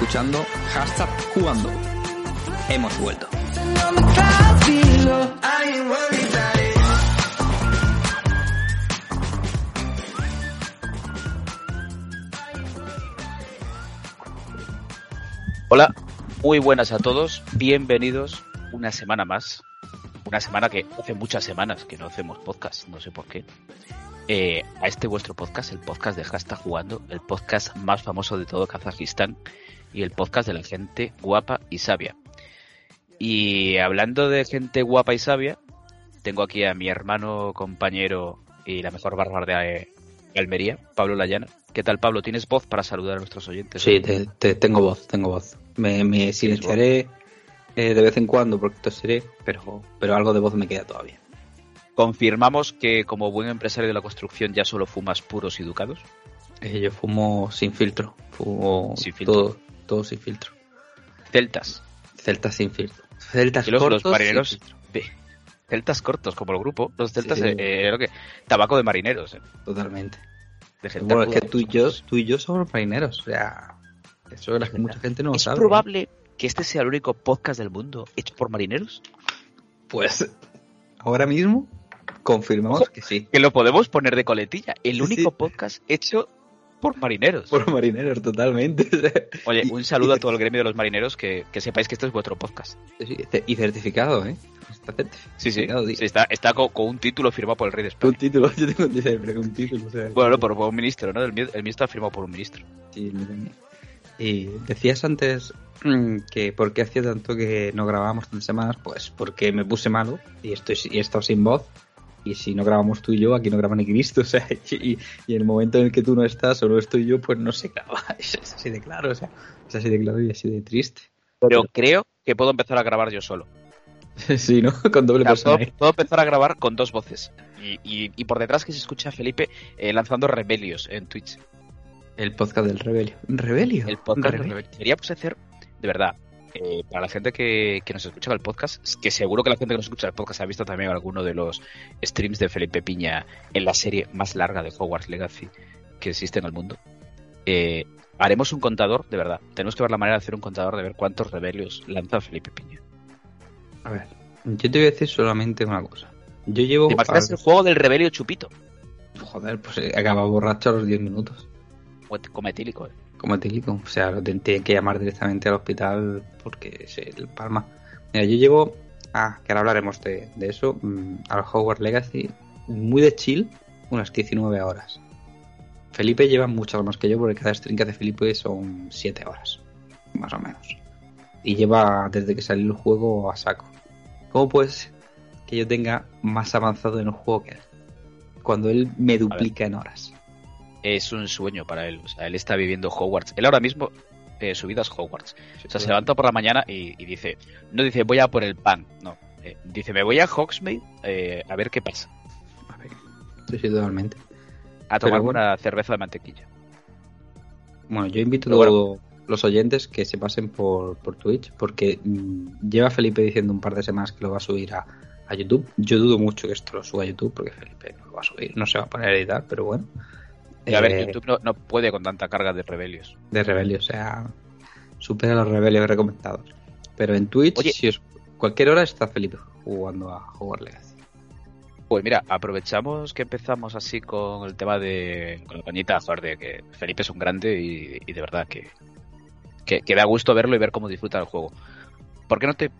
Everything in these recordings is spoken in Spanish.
Escuchando hashtag jugando. Hemos vuelto. Hola, muy buenas a todos, bienvenidos una semana más. Una semana que hace muchas semanas que no hacemos podcast, no sé por qué. Eh, a este vuestro podcast, el podcast de Hashtag Jugando, el podcast más famoso de todo Kazajistán y el podcast de la gente guapa y sabia. Y hablando de gente guapa y sabia, tengo aquí a mi hermano, compañero y la mejor barba de Almería, Pablo Layana. ¿Qué tal, Pablo? ¿Tienes voz para saludar a nuestros oyentes? Sí, te, tengo voz, tengo voz. Me, me silenciaré eh, de vez en cuando porque tosiré, pero, pero algo de voz me queda todavía. ¿Confirmamos que como buen empresario de la construcción ya solo fumas puros y educados? Eh, yo fumo sin filtro. Fumo sin filtro. Todo, sin filtro. Celtas. Celtas sin filtro. Celtas y los, cortos. Los marineros. celtas cortos, como el grupo. Los celtas, sí, eh, que. Tabaco de marineros. Totalmente bueno, es que tú y yo, tú y yo somos marineros, o sea, eso es que mucha gente no ¿Es sabe. ¿Es probable que este sea el único podcast del mundo hecho por marineros? Pues ahora mismo confirmamos que sí. Que lo podemos poner de coletilla. El único podcast hecho por marineros. Por marineros, totalmente. Oye, un saludo a todo el gremio de los marineros, que, que sepáis que este es vuestro podcast. y certificado, ¿eh? Está sí, sí, sí, está, está con, un título firmado por el rey de España. Un título, yo tengo un título. O sea, bueno, por, por, un ministro, ¿no? El mío, el mío está firmado por un ministro. Sí, y decías antes mm, que por qué hacía tanto que no grabábamos tantas semanas, pues porque me puse malo y estoy y he estado sin voz y si no grabamos tú y yo, aquí no graba ni Cristo, o sea, y, y, en el momento en el que tú no estás o no estoy yo, pues no se graba, es así de claro, o sea, es así de claro y así de triste. Pero creo que puedo empezar a grabar yo solo. sí, ¿no? Con doble persona. Puedo, empezar a grabar con dos voces. Y, y, por detrás que se escucha a Felipe eh, lanzando rebelios en Twitch. El podcast del Rebelio. ¿Rebelio? El podcast del Rebelio. Queríamos hacer, de verdad, eh, para la gente que, que, nos escucha el podcast, que seguro que la gente que nos escucha el podcast ha visto también alguno de los streams de Felipe Piña en la serie más larga de Hogwarts Legacy que existe en el mundo. Eh, haremos un contador, de verdad. Tenemos que ver la manera de hacer un contador de ver cuántos rebelios lanza Felipe Piña. A ver, yo te voy a decir solamente una cosa. Yo llevo. ¿Te imaginas el juego del rebelio chupito? Joder, pues acaba borracho a los 10 minutos. Como etílico, eh. Como etílico. O sea, lo tenía que llamar directamente al hospital porque es el palma. Mira, yo llevo. Ah, que ahora hablaremos de, eso. Mm, al Hogwarts Legacy. Muy de chill, unas 19 horas. Felipe lleva muchas más que yo porque cada stream que hace Felipe son 7 horas. Más o menos. Y lleva desde que salió el juego a saco. ¿Cómo puedes que yo tenga más avanzado en el juego que él? Cuando él me duplica en horas. Es un sueño para él. O sea, él está viviendo Hogwarts. Él ahora mismo, eh, su vida es Hogwarts. O sea, se levanta por la mañana y, dice, no dice voy a por el pan, no. Eh, dice, me voy a Hogsmeade eh, a ver qué pasa. A ver. Sí, sí, totalmente. A tomar una cerveza de mantequilla. Bueno, yo invito a todos los oyentes que se pasen por, por Twitch, porque mm, lleva Felipe diciendo un par de semanas que lo va a subir a, a, YouTube. Yo dudo mucho que esto lo suba a YouTube, porque Felipe no lo va a subir, no se va a poner a editar, pero bueno. A ver, eh, YouTube no, puede con tanta carga de rebelios. De rebelios, o sea, supera los rebelios recomendados. Pero en Twitch, si cualquier hora está Felipe jugando a Hogwarts Legacy. Pues mira, aprovechamos que empezamos así con el tema de. con la pañita, de que Felipe es un grande y de verdad que, que, da gusto verlo y ver cómo disfruta el juego. ¿Por qué no te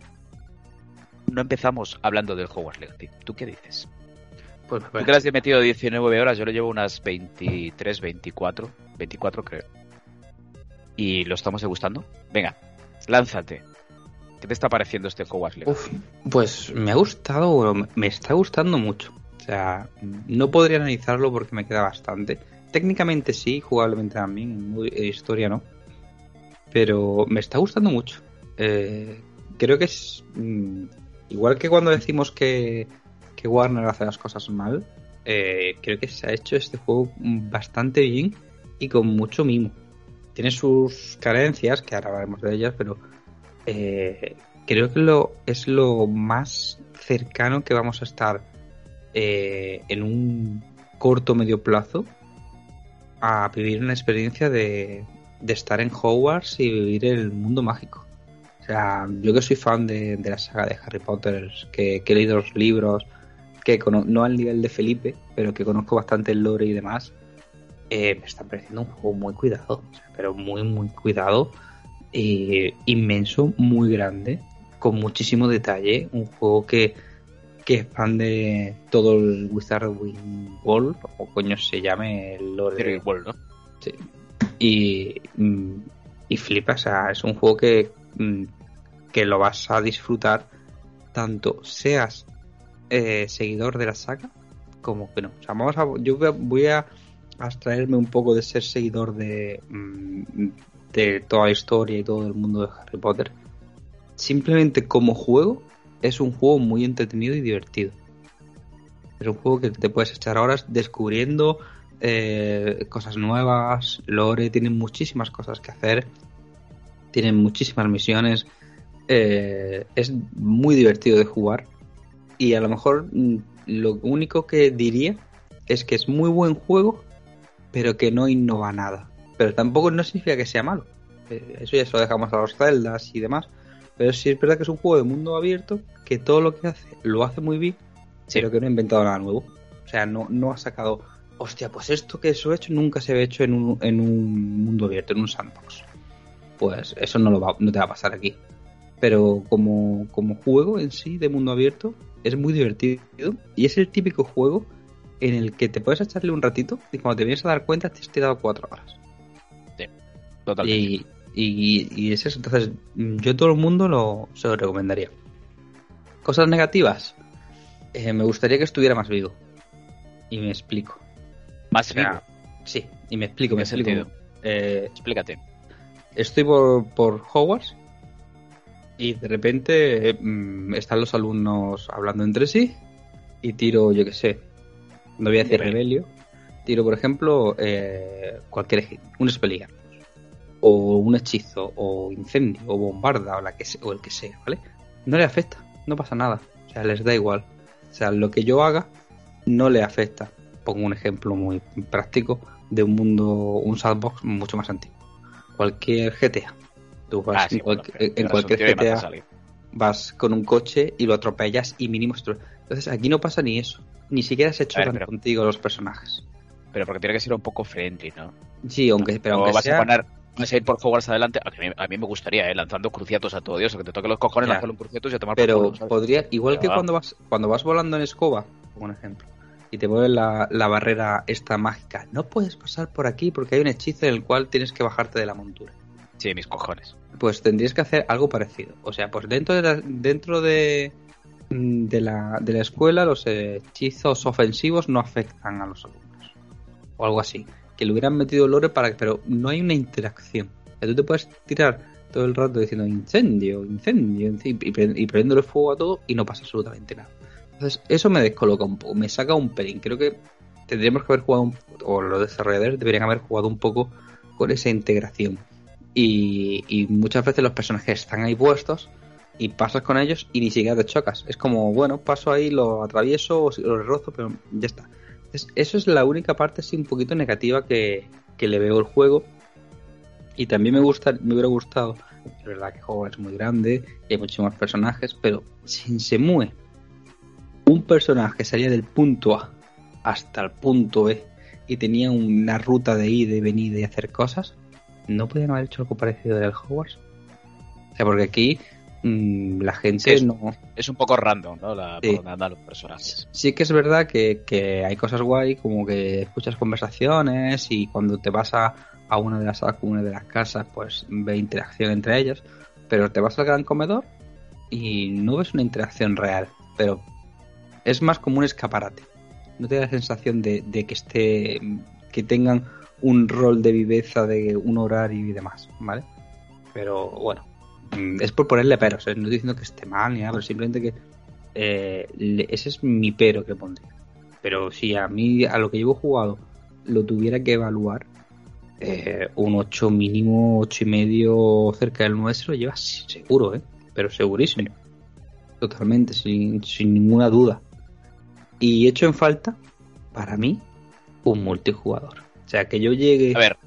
no empezamos hablando del Hogwarts Legacy? ¿Tú qué dices? Pues Tú que has metido 19 horas, yo le llevo unas 23, 24, 24 creo. ¿Y lo estamos degustando? Venga, lánzate. ¿Qué te está pareciendo este Hogwarts Legacy? pues me ha gustado, me está gustando mucho. O sea, no podría analizarlo porque me queda bastante. Técnicamente sí, jugablemente también, historia no pero me está gustando mucho. Eh, creo que es mm, igual que cuando decimos que, que Warner hace las cosas mal, eh, creo que se ha hecho este juego bastante bien y con mucho mimo. Tiene sus carencias, que ahora hablaremos de ellas, pero eh, creo que es lo más cercano que vamos a estar en un corto medio plazo a vivir una experiencia de, de estar en Hogwarts y vivir el mundo mágico. O sea, yo que soy fan de, la saga de Harry Potter, que he leído los libros, que no al nivel de Felipe, pero que conozco bastante el lore y demás, eh, me está pareciendo un juego muy cuidado, pero muy, muy cuidado, eh, inmenso, muy grande, con muchísimo detalle, un juego que, que expande todo el Wizarding World, o coño se llame el lore. ¿no? Sí. Y, y flipa, o sea, es un juego que, mm, que lo vas a disfrutar tanto seas eh, seguidor de la saga como que no. O sea, vamos a, yo voy a, abstraerme un poco de ser seguidor de, mm, de toda la historia y todo el mundo de Harry Potter. Simplemente como juego, es un juego muy entretenido y divertido. Es un juego que te puedes echar horas descubriendo eh, cosas nuevas, lore, tienen muchísimas cosas que hacer, tienen muchísimas misiones, eh, es muy divertido de jugar y a lo mejor mm, lo único que diría es que es muy buen juego, pero que no innova nada. Pero tampoco no significa que sea malo. Eh, Eso ya se lo dejamos a los celdas y demás. Pero sí es verdad que es un juego de mundo abierto que todo lo que hace lo hace muy bien, pero que no ha inventado nada nuevo. O sea, no, no ha sacado, hostia, pues esto que eso he hecho nunca se había hecho en un, en un mundo abierto, en un sandbox. Pues eso no, lo va, no te va a pasar aquí. Pero como, como juego en sí de mundo abierto es muy divertido y es el típico juego en el que te puedes echarle un ratito y cuando te vienes a dar cuenta te has tirado cuatro horas. Totalmente. Y, y, y es eso. Entonces, yo todo el mundo lo, se lo recomendaría. Cosas negativas. Eh, me gustaría que estuviera más vivo. Y me explico. Más vivo. Sí, y me explico, me ¿En qué explico. Eh, Explícate. estoy por, por Hogwarts y de repente mm, están los alumnos hablando entre sí y tiro, yo qué sé, no voy a decir Rebelio. tiro, por ejemplo, eh, cualquier un Expelliarmus o un hechizo o incendio o bombarda o, la que o el que sea, ¿vale? No le afecta, no pasa nada, o sea, les da igual. O sea, lo que yo haga no le afecta. Pongo un ejemplo muy práctico de un mundo, un sandbox mucho más antiguo. Cualquier GTA. Tú vas Ah, sí, en, bueno, cualquier- en GTA, vas con un coche y lo atropellas y mínimo... Entonces aquí no pasa ni eso. Ni siquiera se ver, chocan pero- contigo los personajes. Pero porque tiene que ser un poco friendly, ¿no? Sí, aunque, pero aunque vas sea... a poner, vas a ir por Hogwarts adelante. A mí, a mí me gustaría, ¿eh? Lanzando cruciatos a todo Dios. o Que te toque los cojones, Ya. lanzarle un cruciatos y a tomar por Pero culo, ¿sabes? podría, igual Pero que va. cuando vas, cuando vas volando en escoba, como un ejemplo, y te mueven la, la barrera esta mágica, no puedes pasar por aquí porque hay un hechizo en el cual tienes que bajarte de la montura. Sí, mis cojones. Pues tendrías que hacer algo parecido. O sea, pues dentro de la, dentro de, mm, de la, de la escuela los hechizos ofensivos no afectan a los alumnos. O algo así. Que le hubieran metido lore para pero no hay una interacción. O tú te puedes tirar todo el rato diciendo incendio, incendio, y prendiéndole fuego a todo y no pasa absolutamente nada. Entonces, eso me descoloca un poco, me saca un pelín. Creo que tendríamos que haber jugado, un- o los desarrolladores deberían haber jugado un poco con esa integración. Y, muchas veces los personajes están ahí puestos y pasas con ellos y ni siquiera te chocas. Es como, bueno, paso ahí, lo atravieso o lo rozo, pero ya está. Entonces, eso es la única parte así un poquito negativa que, que le veo al juego. Y también me gusta, me hubiera gustado, es verdad que el juego es muy grande y hay muchísimos personajes, pero si se mueve un personaje salía del punto A hasta el punto B y tenía una ruta de ida y venida y hacer cosas, ¿no podían haber hecho algo parecido del Hogwarts? O sea, porque aquí mm, la gente es- no... Es un poco random, ¿no? La, Sí. Por donde los personajes. Sí que es verdad que, que hay cosas guay, como que escuchas conversaciones y cuando te vas a, a una de las salas, una de las casas, pues ve interacción entre ellos, pero te vas al gran comedor y no ves una interacción real, pero es más como un escaparate. No te da la sensación de, de que esté, que tengan un rol de viveza, de un horario y demás, ¿vale? Pero bueno, mm, es por ponerle peros, ¿eh? no estoy diciendo que esté mal ni nada, pero simplemente que eh, ese es mi pero que pondría. Pero si a mí, a lo que llevo jugado, lo tuviera que evaluar, eh, un 8 mínimo, 8 y medio cerca del 9 se lo lleva seguro, ¿eh? Pero segurísimo. Totalmente, sin ninguna duda. Y hecho en falta, para mí, un multijugador. O sea, que yo llegue... A ver,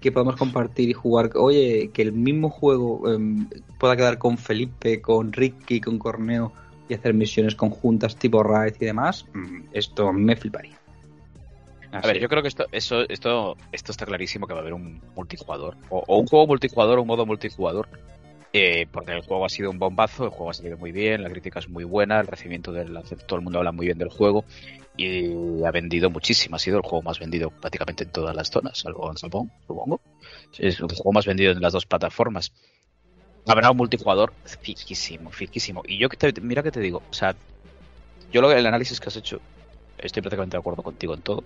que podamos compartir y jugar. Oye, que el mismo juego em, pueda quedar con Felipe, con Ricky, con Corneo y hacer misiones conjuntas tipo Raid y demás, mm, esto me fliparía. A ver, yo creo que esto, eso, esto, esto está clarísimo que va a haber un multijugador. O, o un juego multijugador o un modo multijugador eh, porque el juego ha sido un bombazo, el juego ha salido muy bien, la crítica es muy buena, el recibimiento del todo el mundo habla muy bien del juego y ha vendido muchísimo, ha sido el juego más vendido prácticamente en todas las zonas, salvo en Japón, supongo. Es el juego más vendido en las dos plataformas. Habrá un multijugador fijísimo, fijísimo. Y yo que te, mira que te digo, o sea, yo lo, el análisis que has hecho, estoy prácticamente de acuerdo contigo en todo.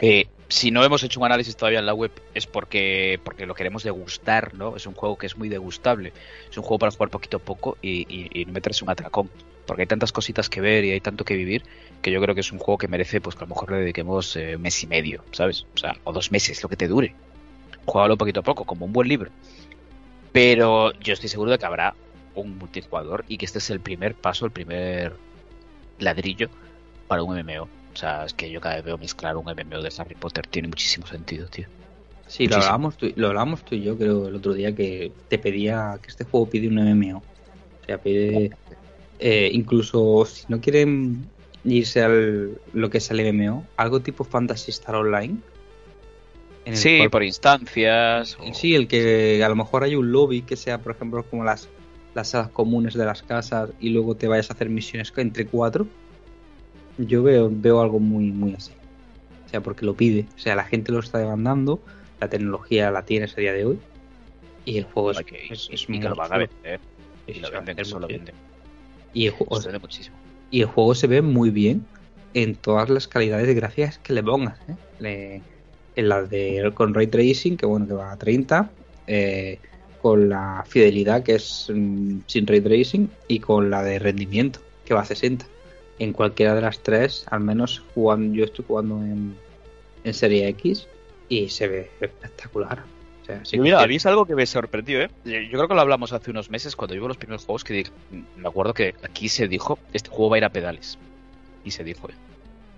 Eh, si no hemos hecho un análisis todavía en la web es porque, porque lo queremos degustar, ¿no? Es un juego que es muy degustable. Es un juego para jugar poquito a poco y, no meterse un atracón. Porque hay tantas cositas que ver y hay tanto que vivir que yo creo que es un juego que merece pues que a lo mejor le dediquemos eh, un mes y medio, ¿sabes? O sea, o dos meses, lo que te dure. Juégalo poquito a poco, como un buen libro. Pero yo estoy seguro de que habrá un multijugador y que este es el primer paso, el primer ladrillo para un MMO. O sea, es que yo cada vez veo mezclar un MMO de Harry Potter. Tiene muchísimo sentido, tío. Sí, lo hablábamos, tú, lo hablábamos tú y yo, creo, el otro día que te pedía que este juego pide un MMO. O sea, pide. Eh, incluso si no quieren irse al lo que es el MMO, algo tipo Fantasy Star Online. sí, por instancias. Sí, el que a lo mejor hay un lobby que sea, por ejemplo, como las, las salas comunes de las casas y luego te vayas a hacer misiones entre cuatro yo veo, veo algo muy, muy así. O sea, porque lo pide. O sea, la gente lo está demandando, la tecnología la tiene a día de hoy. Y el juego es, es, muy que lo van a vender. Y lo venden, que lo venden. Y el, juego, muchísimo. y el juego se ve muy bien en todas las calidades de gráficas que le pongas. ¿eh? en la de con ray tracing, que bueno, que va a 30. Eh, con la fidelidad, que es mm, sin ray tracing. Y con la de rendimiento, que va a 60 en cualquiera de las tres, al menos jugando, yo estoy jugando en, en Serie X y se ve espectacular. Sea, Mira, habéis algo que me sorprendió, ¿eh? Yo creo que lo hablamos hace unos meses cuando yo los primeros juegos que me acuerdo que aquí se dijo, este juego va a ir a pedales. Y se dijo, ¿eh?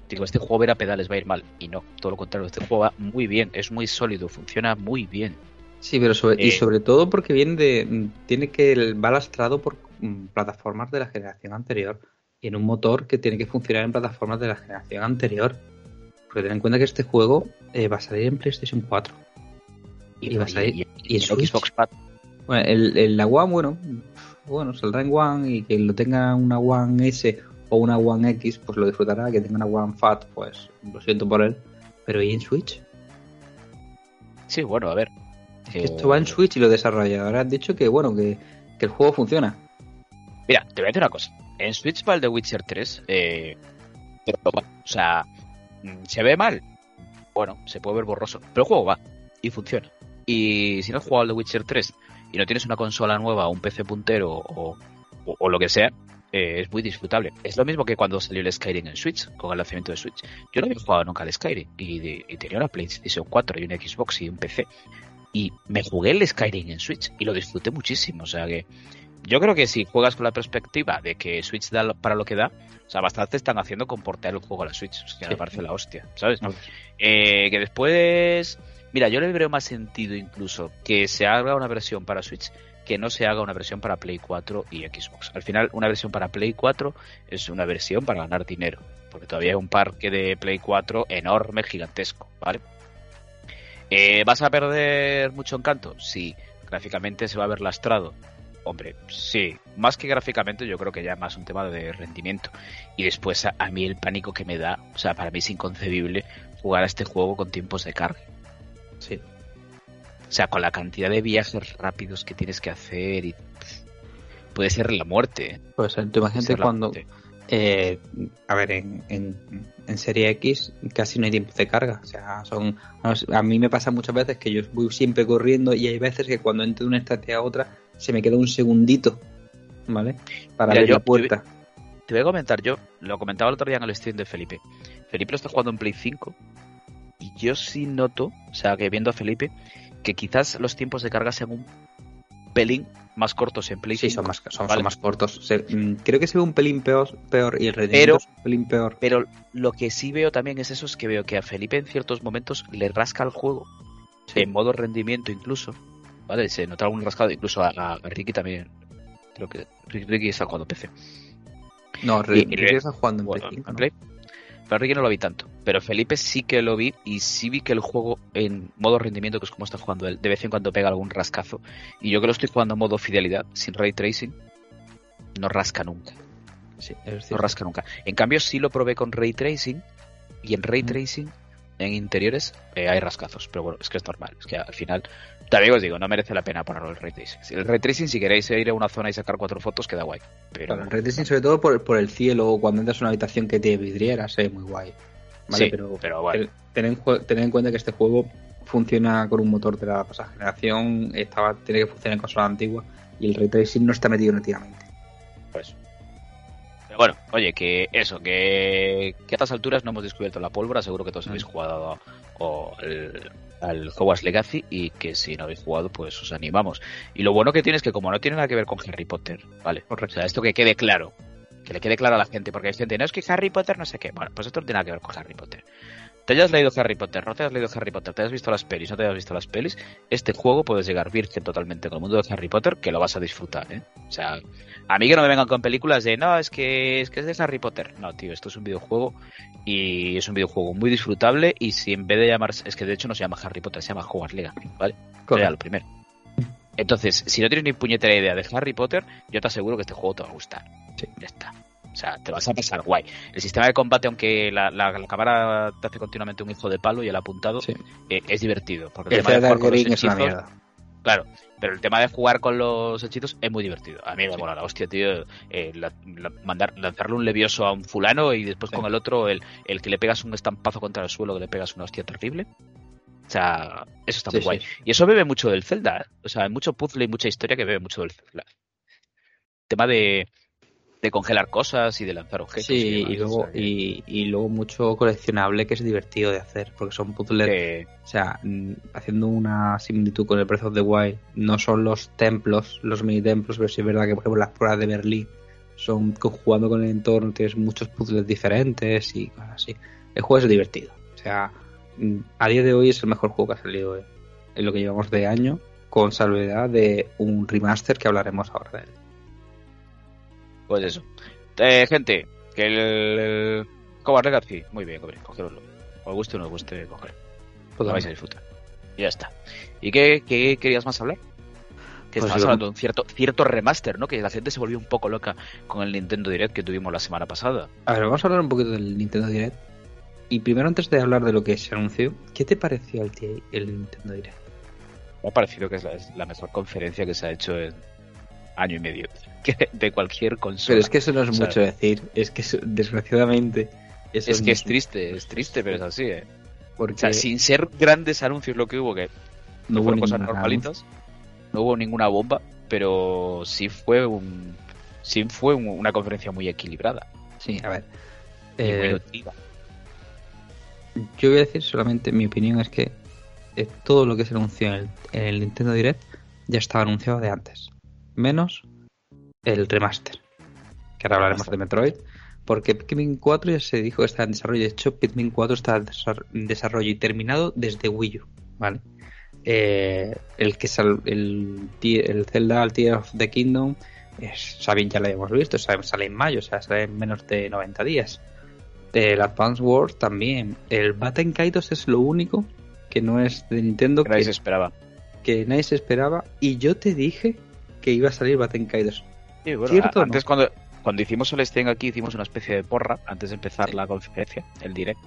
Digo, este juego va a ir a pedales, va a ir mal. Y no, todo lo contrario, este juego va muy bien, es muy sólido, funciona muy bien. Sí, pero sobre, y eh, sobre todo porque viene de. Tiene que. Va lastrado por mm, plataformas de la generación anterior y en un motor que tiene que funcionar en plataformas de la generación anterior. Porque ten en cuenta que este juego eh, va a salir en PlayStation 4. Y, va a salir y, en Xbox Pad. Bueno, el, el, la One, bueno, bueno, saldrá en One y que lo tenga una One S o una One X, pues lo disfrutará. Que tenga una One Fat, pues lo siento por él. Pero ¿y en Switch? Sí, bueno, a ver. esto va en Switch y los desarrolladores han dicho que, bueno, que, que el juego funciona. Mira, te voy a decir una cosa en Switch para el The Witcher 3, eh, o sea, mm, ¿se ve mal? Bueno, se puede ver borroso, pero el juego va y funciona. Y si no has jugado al The Witcher 3 y no tienes una consola nueva un PC puntero o, lo que sea, eh, es muy disfrutable. Es lo mismo que cuando salió el Skyrim en Switch, con el lanzamiento de Switch. Yo no había jugado nunca al Skyrim y, y tenía una PlayStation 4 y una Xbox y un PC. Y me jugué el Skyrim en Switch y lo disfruté muchísimo. O sea que yo creo que si juegas con la perspectiva de que Switch da para lo que da, o sea, bastante están haciendo con portear el juego a la Switch. O me parece la hostia, ¿sabes? Eh, que después. Mira, yo le veo más sentido incluso que se haga una versión para Switch que no se haga una versión para Play 4 y Xbox. Al final, una versión para Play 4 es una versión para ganar dinero, porque todavía hay un parque de Play 4 enorme, gigantesco, ¿vale? Eh, ¿Vas a perder mucho encanto? Sí, gráficamente se va a ver lastrado Hombre, sí, más que gráficamente yo creo que ya más un tema de rendimiento. Y después a, mí el pánico que me da, o sea, para mí es inconcebible jugar a este juego con tiempos de carga. Sí. O sea, con la cantidad de viajes rápidos que tienes que hacer y puede ser la muerte. Pues tú imagínate cuando... Eh, a ver, en, en, Serie X casi no hay tiempo de carga. O sea, son a mí me pasa muchas veces que yo voy siempre corriendo y hay veces que cuando entro de una estancia a otra se me queda un segundito, ¿vale? Para ver la puerta. Te voy, a comentar, yo lo comentaba el otro día en el stream de Felipe. Felipe lo está jugando en Play 5 y yo sí noto, o sea, que viendo a Felipe, que quizás los tiempos de carga sean un pelín más cortos en Play 5. Sí, son más, son, más cortos. Mm, creo que se ve un pelín peor, peor y el rendimiento es un pelín peor. Pero lo que sí veo también es eso, es que veo que a Felipe en ciertos momentos le rasca el juego. En modo rendimiento incluso, ¿vale? Se nota algún rascado, incluso a, a Ricky también. Creo que Ricky está jugando PC. No, Ricky está jugando en Bueno, Play 5, en ¿no? Play. Pero Ricky no lo vi tanto. Pero Felipe sí que lo vi y sí vi que el juego en modo rendimiento, que es como está jugando él, de vez en cuando pega algún rascazo. Y yo que lo estoy jugando en modo fidelidad, sin ray tracing, no rasca nunca. Sí, No rasca nunca. En cambio, sí lo probé con ray tracing y en ray tracing, en interiores, eh, hay rascazos. Pero bueno, es que es normal. Es que al final, también os digo, no merece la pena ponerlo el ray tracing. El ray tracing, si queréis ir a una zona y sacar cuatro fotos, queda guay. Pero Claro, el ray tracing sobre todo por, por el cielo o cuando entras a una habitación que tiene vidrieras, es muy guay. Vale, Sí, pero, pero bueno. ten- en, ten en cuenta que este juego funciona con un motor de la pasada generación, estaba, tiene que funcionar en consola antigua y el ray tracing no está metido nativamente. Pues. Pero bueno, oye, que eso, que, que a estas alturas no hemos descubierto la pólvora, seguro que todos habéis Mm. jugado o el- al Hogwarts Legacy y que si no habéis jugado, pues os animamos. Y lo bueno que tiene es que como no tiene nada que ver con Harry Potter, ¿vale? Correcto. O sea, esto que quede claro, que le quede claro a la gente, porque hay gente, no es que Harry Potter no sé qué. Bueno, pues esto no tiene nada que ver con Harry Potter. Te hayas leído Harry Potter, no te hayas leído Harry Potter, te hayas visto las pelis, no te hayas visto las pelis, este juego puedes llegar virgen totalmente con el mundo de Harry Potter, que lo vas a disfrutar, ¿eh? O sea, a mí que no me vengan con películas de, no, es que es, que es de Harry Potter. No, tío, esto es un videojuego y es un videojuego muy disfrutable y si en vez de llamarse, es que de hecho no se llama Harry Potter, se llama Hogwarts Legacy, ¿vale? Era lo primero. Entonces, si no tienes ni puñetera idea de Harry Potter, yo te aseguro que este juego te va a gustar. Sí. Ya está. O sea, te vas a pasar guay. El sistema de combate, aunque la, la- la cámara te hace continuamente un hijo de palo y el apuntado, Sí. eh, es divertido. Porque el, El tema de jugar con los hechizos, mierda. Claro, pero el tema de jugar con los hechizos es muy divertido. A mí me mola la hostia, tío. eh, la- la- mandar, lanzarle un levioso a un fulano y después Sí. con el otro, el, el que le pegas un estampazo contra el suelo, que le pegas una hostia terrible. O sea, eso está Sí, muy guay. Y eso bebe mucho del Zelda. ¿eh? O sea, hay mucho puzzle y mucha historia que bebe mucho del Zelda. Tema de, de congelar cosas y de lanzar objetos. Sí, demás, y luego, o sea, que- y, y luego mucho coleccionable que es divertido de hacer, porque son puzzles que- O sea, mm, haciendo una similitud con el Breath of the Wild, no son los templos, los mini templos, pero sí es verdad que, por ejemplo, las pruebas de Berlín son jugando con el entorno, tienes muchos puzzles diferentes y cosas así. El juego es divertido. O sea, a día de hoy es el mejor juego que ha salido eh, en lo que llevamos de año, con salvedad de un remaster que hablaremos ahora de él. Pues eso. Eh, gente, que el, el Hogwarts Legacy, muy bien, cobre, cogeroslo. Os guste o no os guste, coger. Pues Lo vais a disfrutar. Y ya está. ¿Y qué, qué querías más hablar? Que Pues estabas hablando de un cierto, cierto remaster, ¿no? Que la gente se volvió un poco loca con el Nintendo Direct que tuvimos la semana pasada. A ver, vamos a hablar un poquito del Nintendo Direct. Y primero, antes de hablar de lo que se anunció, ¿qué te pareció el, el Nintendo Direct? Me ha parecido que es la, es la mejor conferencia que se ha hecho en año y medio que de cualquier consola. Pero es que eso no es O sea, mucho decir. Es que eso- desgraciadamente. Eso es que es triste, es triste, pero es así, ¿eh? Porque O sea, sin ser grandes anuncios lo que hubo, que no fueron cosas normalitas, no hubo ninguna bomba, pero sí fue un sí fue un- una conferencia muy equilibrada Sí, a ver. y muy Eh, nutritiva. Yo voy a decir solamente mi opinión es que todo lo que se anunció en el, en el Nintendo Direct ya estaba anunciado de antes. Menos el remaster. Que ahora hablaremos de Metroid. Porque Pikmin 4 ya se dijo que está en desarrollo. De hecho, Pikmin 4 está en desar- en desarrollo y terminado desde Wii U. ¿Vale? Eh, el que sal- el, el Zelda al Tear of the Kingdom es, ya lo habíamos visto, sale en mayo, o sea, sale en menos de 90 días. El Advance Wars también. El Batten Kaitos es lo único que no es de Nintendo, Que nadie se esperaba. que nadie se esperaba. Y yo te dije que iba a salir Batten Kaitos. Sí, bueno, ¿Cierto a- o no? antes cuando, cuando hicimos el stream aquí hicimos una especie de porra antes de empezar Sí. la conferencia, el direct,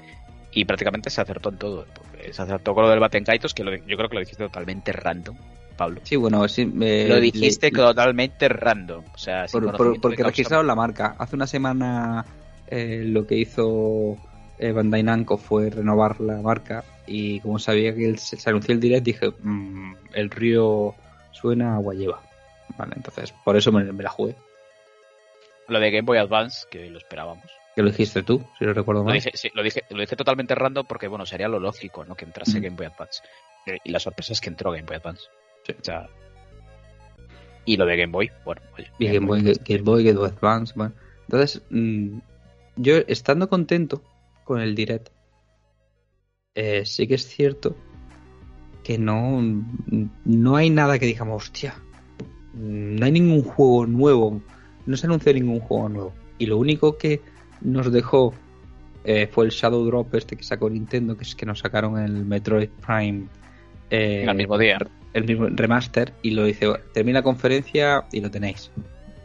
y prácticamente se acertó en todo. Se acertó con lo del Batenkaitos, que lo, yo creo que lo dijiste totalmente random, Pablo. Sí, bueno, sí, eh, lo dijiste le- totalmente random. O sea, por- por- porque registraron la marca. Hace una semana eh, lo que hizo eh, Bandai Namco fue renovar la marca y como sabía que el- se, anunció el direct dije "Mm, el río suena a agua lleva. Vale, entonces por eso me, me la jugué. Lo de Game Boy Advance, que lo esperábamos. Que lo dijiste tú, si no recuerdo Lo mal. dije, sí, lo dije, lo dije totalmente random porque, bueno, sería lo lógico, ¿no? Que entrase. Game Boy Advance. Eh, Y la sorpresa es que entró Game Boy Advance. Sí. O sea, y lo de Game Boy, bueno, oye. Y Game Boy, Game Boy, Game Boy Advance, bueno. Entonces, mm, yo estando contento con el direct, eh, sí que es cierto que no, no hay nada que digamos, hostia, no hay ningún juego nuevo, no se anunció ningún juego nuevo. Y lo único que nos dejó eh, fue el Shadow Drop este que sacó Nintendo, que es que nos sacaron el Metroid Prime. Eh, el mismo día. El mismo remaster y lo dice, termina la conferencia y lo tenéis.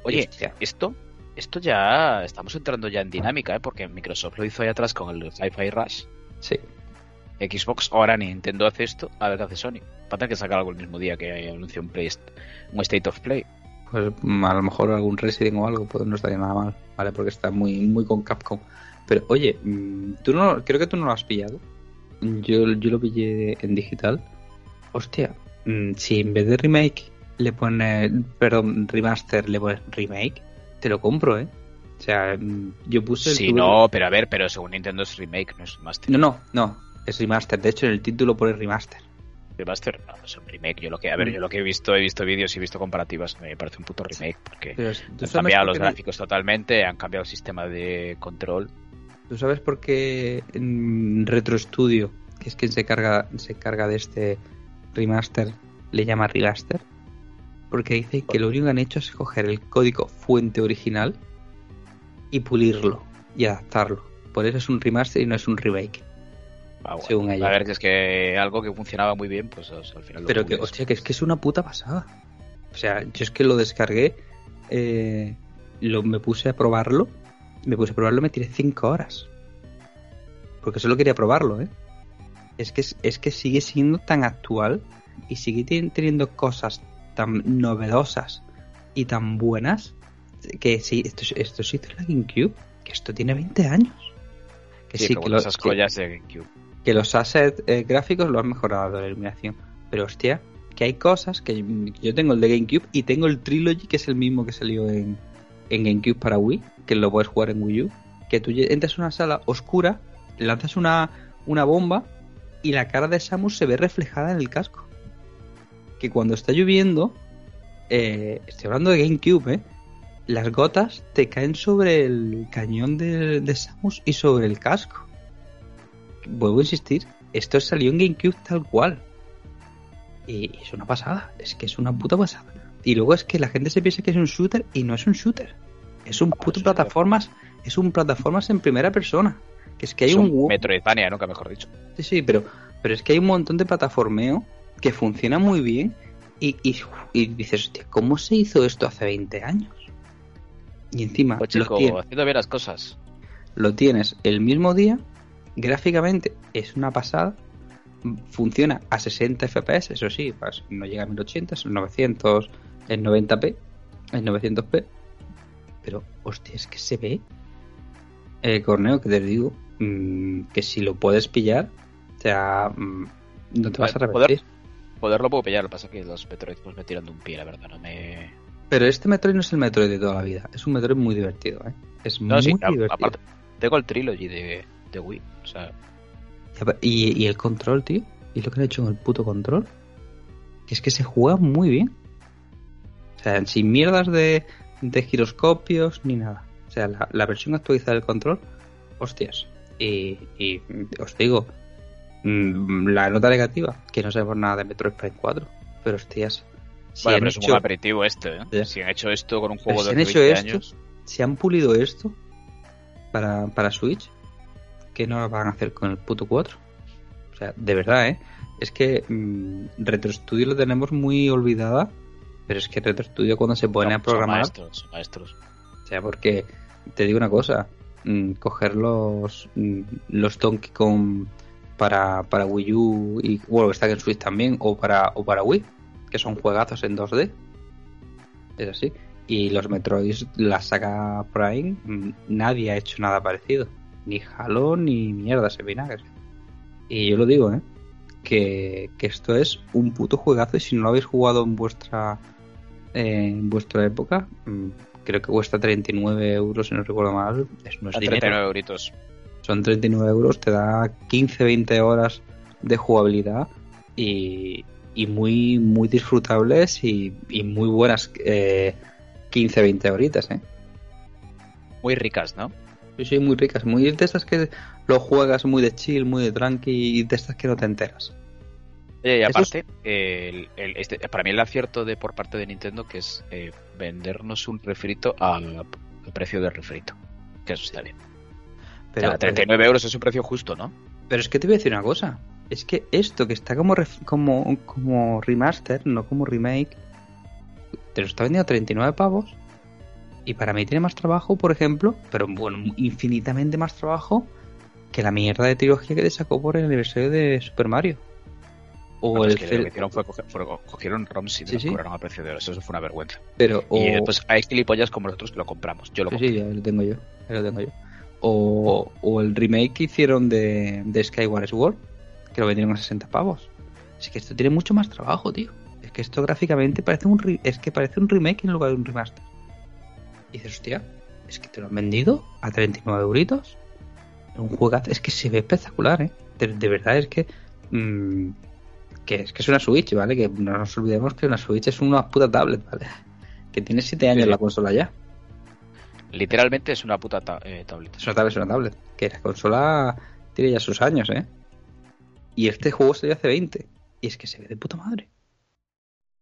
Oye, esto esto ya estamos entrando ya en dinámica, ¿eh? porque Microsoft lo hizo ahí atrás con el Sci-Fi Rush. Sí. Xbox, ahora Nintendo hace esto, a ver qué hace Sony. Va a tener que sacar algo el mismo día que anunció un, Play, un State of Play. Pues mm, a lo mejor algún Resident o algo, pues no estaría nada mal, ¿vale? Porque está muy, muy con Capcom. Pero oye, mm, tú no, creo que tú no lo has pillado. Yo, yo lo pillé en digital. Hostia, mm, si en vez de remake le pone, perdón, remaster le pones remake, te lo compro, ¿eh? O sea, mm, yo puse. sí, no, pero a ver, pero según Nintendo es remake, no es master. No, no, no, es remaster. De hecho, en el título pone remaster. Remaster, no, es un remake. Yo lo que, a ver, mm. yo lo que he visto, he visto vídeos y he visto comparativas, me parece un puto remake porque han cambiado los gráficos totalmente, han cambiado el sistema de control. ¿Tú sabes por qué en Retro Studio, que es quien se carga, se carga de este remaster, le llama remaster? Porque dice que lo único que han hecho es coger el código fuente original y pulirlo y adaptarlo. Por eso es un remaster y no es un remake. Ah, según ella. A ver, es que algo que funcionaba muy bien, pues al final Pero que, hostia, que es que es una puta pasada. O sea, yo es que lo descargué, eh, lo, me puse a probarlo, me puse a probarlo, me tiré 5 horas. Porque solo quería probarlo, ¿eh? Es que, es que sigue siendo tan actual y sigue teniendo cosas tan novedosas y tan buenas que sí, esto, esto se hizo en la GameCube, que esto tiene 20 años. Que sí, que, los, de GameCube. que los assets eh, gráficos lo han mejorado la iluminación. Pero hostia, que hay cosas que yo tengo el de GameCube y tengo el Trilogy, que es el mismo que salió en, en GameCube para Wii, que lo puedes jugar en Wii U. Que tú entras en una sala oscura, lanzas una, una bomba y la cara de Samus se ve reflejada en el casco que cuando está lloviendo, eh, estoy hablando de GameCube, ¿eh? las gotas te caen sobre el cañón de, Samus y sobre el casco. Vuelvo a insistir, esto salió en GameCube tal cual. Y es una pasada, es que es una puta pasada. Y luego es que la gente se piensa que es un shooter y no es un shooter. Es un puto plataformas, es un plataformas en primera persona. Que es que hay un, un Metroidvania, nunca mejor dicho. Sí, sí, pero, pero es que hay un montón de plataformeo que funciona muy bien y, y, dices, hostia, ¿cómo se hizo esto hace 20 años? Y encima, pues lo tienes, haciendo bien las cosas. Lo tienes el mismo día, gráficamente es una pasada, funciona a 60 FPS, eso sí, pues no llega a 1080, son 900, en 90p, en 900p, pero hostia, es que se ve, eh, Corneo, que te digo, mm, que si lo puedes pillar, o sea, mm, no te vas a repetir. Poderlo puedo pillar, lo que pasa es que los Metroid pues me tiran de un pie, la verdad, no me... Pero este Metroid no es el Metroid de toda la vida, es un Metroid muy divertido, ¿eh? Es muy divertido. Aparte, tengo el Trilogy de, de Wii, o sea... ¿Y, el control, tío? ¿Y lo que han hecho con el puto control? Que es que se juega muy bien. O sea, sin mierdas de, de giroscopios ni nada. O sea, la, versión actualizada del control, hostias. Y, y os digo, la nota negativa, que no sabemos nada de Metroid Prime 4. Pero hostias. Si bueno, pero es un aperitivo este, ¿eh? Si han hecho esto con un juego de si han hecho esto, Si han pulido esto para, para Switch, ¿qué no lo van a hacer con el puto 4? O sea, de verdad, ¿eh? Es que mmm, Retro Studio lo tenemos muy olvidada, pero es que Retro Studio cuando se pone a programar... Son maestros, maestros. O sea, porque te digo una cosa, mmm, coger los, mmm, los Donkey Kong para, para Wii U y bueno, está en Switch también, o para, o para Wii, que son juegazos en 2D. Es así. Y los Metroid, la saga Prime, nadie ha hecho nada parecido. Ni Halo ni mierda se vinagre. Y yo lo digo, ¿eh? Que, esto es un puto juegazo y si no lo habéis jugado en vuestra en vuestra época, mm, creo que cuesta 39 euros, si no recuerdo mal. Es, no es 39 euritos son 39 euros, te da 15-20 horas de jugabilidad y, muy, muy disfrutables y, muy buenas 15-20 eh, horitas, ¿eh? Muy ricas, ¿no? Sí, sí, muy ricas. Muy de estas que lo juegas muy de chill, muy de tranqui y de estas que no te enteras. Eh, y aparte, el- el- este- para mí el acierto de por parte de Nintendo que es eh, vendernos un refrito al, al precio del refrito. Que eso está bien. Pero, O sea, 39 euros es un precio justo, ¿no? pero es que te voy a decir una cosa. Es que esto que está como, ref- como, como remaster, no como remake, te lo está vendiendo a 39 pavos. Y para mí tiene más trabajo, por ejemplo, pero bueno, infinitamente más trabajo que la mierda de trilogía que te sacó por el aniversario de Super Mario. O el es que lo que hicieron fue coger- cogieron ROMs y Sí, los sí. cobraron a precio de euros. Eso fue una vergüenza. pero o, Y después hay gilipollas como nosotros que lo compramos. Yo lo Sí, compré. sí, ya lo tengo yo. ya lo tengo yo. O, o el remake que hicieron de, de Skyward Sword, que lo vendieron a 60 pavos. Es que esto tiene mucho más trabajo, tío. Es que esto gráficamente parece un re- es que parece un remake en lugar de un remaster. Y dices, hostia, es que te lo han vendido a 39 euritos. Un juegazo, es que se ve espectacular, ¿eh? De, de verdad es que mm, que es que es una Switch, ¿vale? Que no nos olvidemos que una Switch es una puta tablet, ¿vale? Que tiene 7 años Sí. la consola ya. Literalmente es una puta ta- eh. Es una tablet, es una tablet. Que la consola tiene ya sus años, ¿eh? Y este juego salió hace 20. Y es que se ve de puta madre.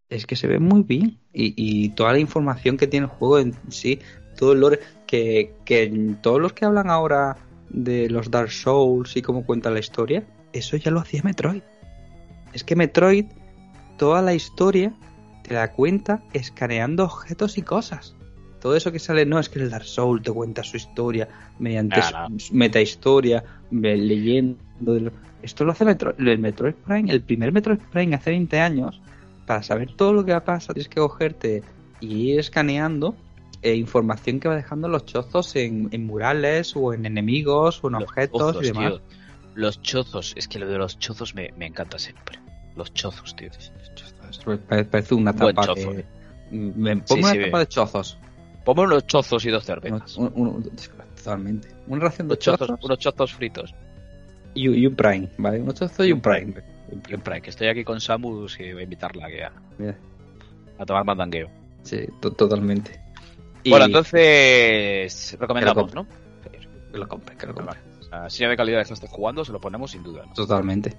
Es que se ve muy bien. Y, y toda la información que tiene el juego en sí, todo el lore, que, que todos los que hablan ahora de los Dark Souls y cómo cuenta la historia, eso ya lo hacía Metroid. Es que Metroid, toda la historia, te la cuenta escaneando objetos y cosas. Todo eso que sale, no es que el Dark Souls te cuenta su historia mediante Nada. su metahistoria, me- leyendo. de lo- Esto lo hace Metro- el Metroid Prime, el primer Metroid Prime hace 20 años. Para saber todo lo que va a pasar, tienes que cogerte y ir escaneando eh, información que va dejando los chozos en, en murales o en enemigos o en Los objetos chozos, y demás. tío. Los chozos, es que lo de los chozos me, me encanta siempre. Los chozos, tío. Pare- Parece una Buen tapa chozo. de... Me Sí, pongo sí, una tapa ve. de chozos. Ponme unos chozos y dos cervezas. un- un- totalmente. Una ración de Unos chozos, chozos unos chozos fritos. y, y un prime, ¿vale? Un chozo y un prime. Un Prime, que estoy aquí con Samus y voy a invitarla a, Mira, a tomar mandangueo. Sí, to- totalmente. Y Bueno, entonces recomendamos, ¿no? que lo compre, que lo compre. Si ya de calidad que esté jugando, se lo ponemos sin duda. ¿no? Totalmente.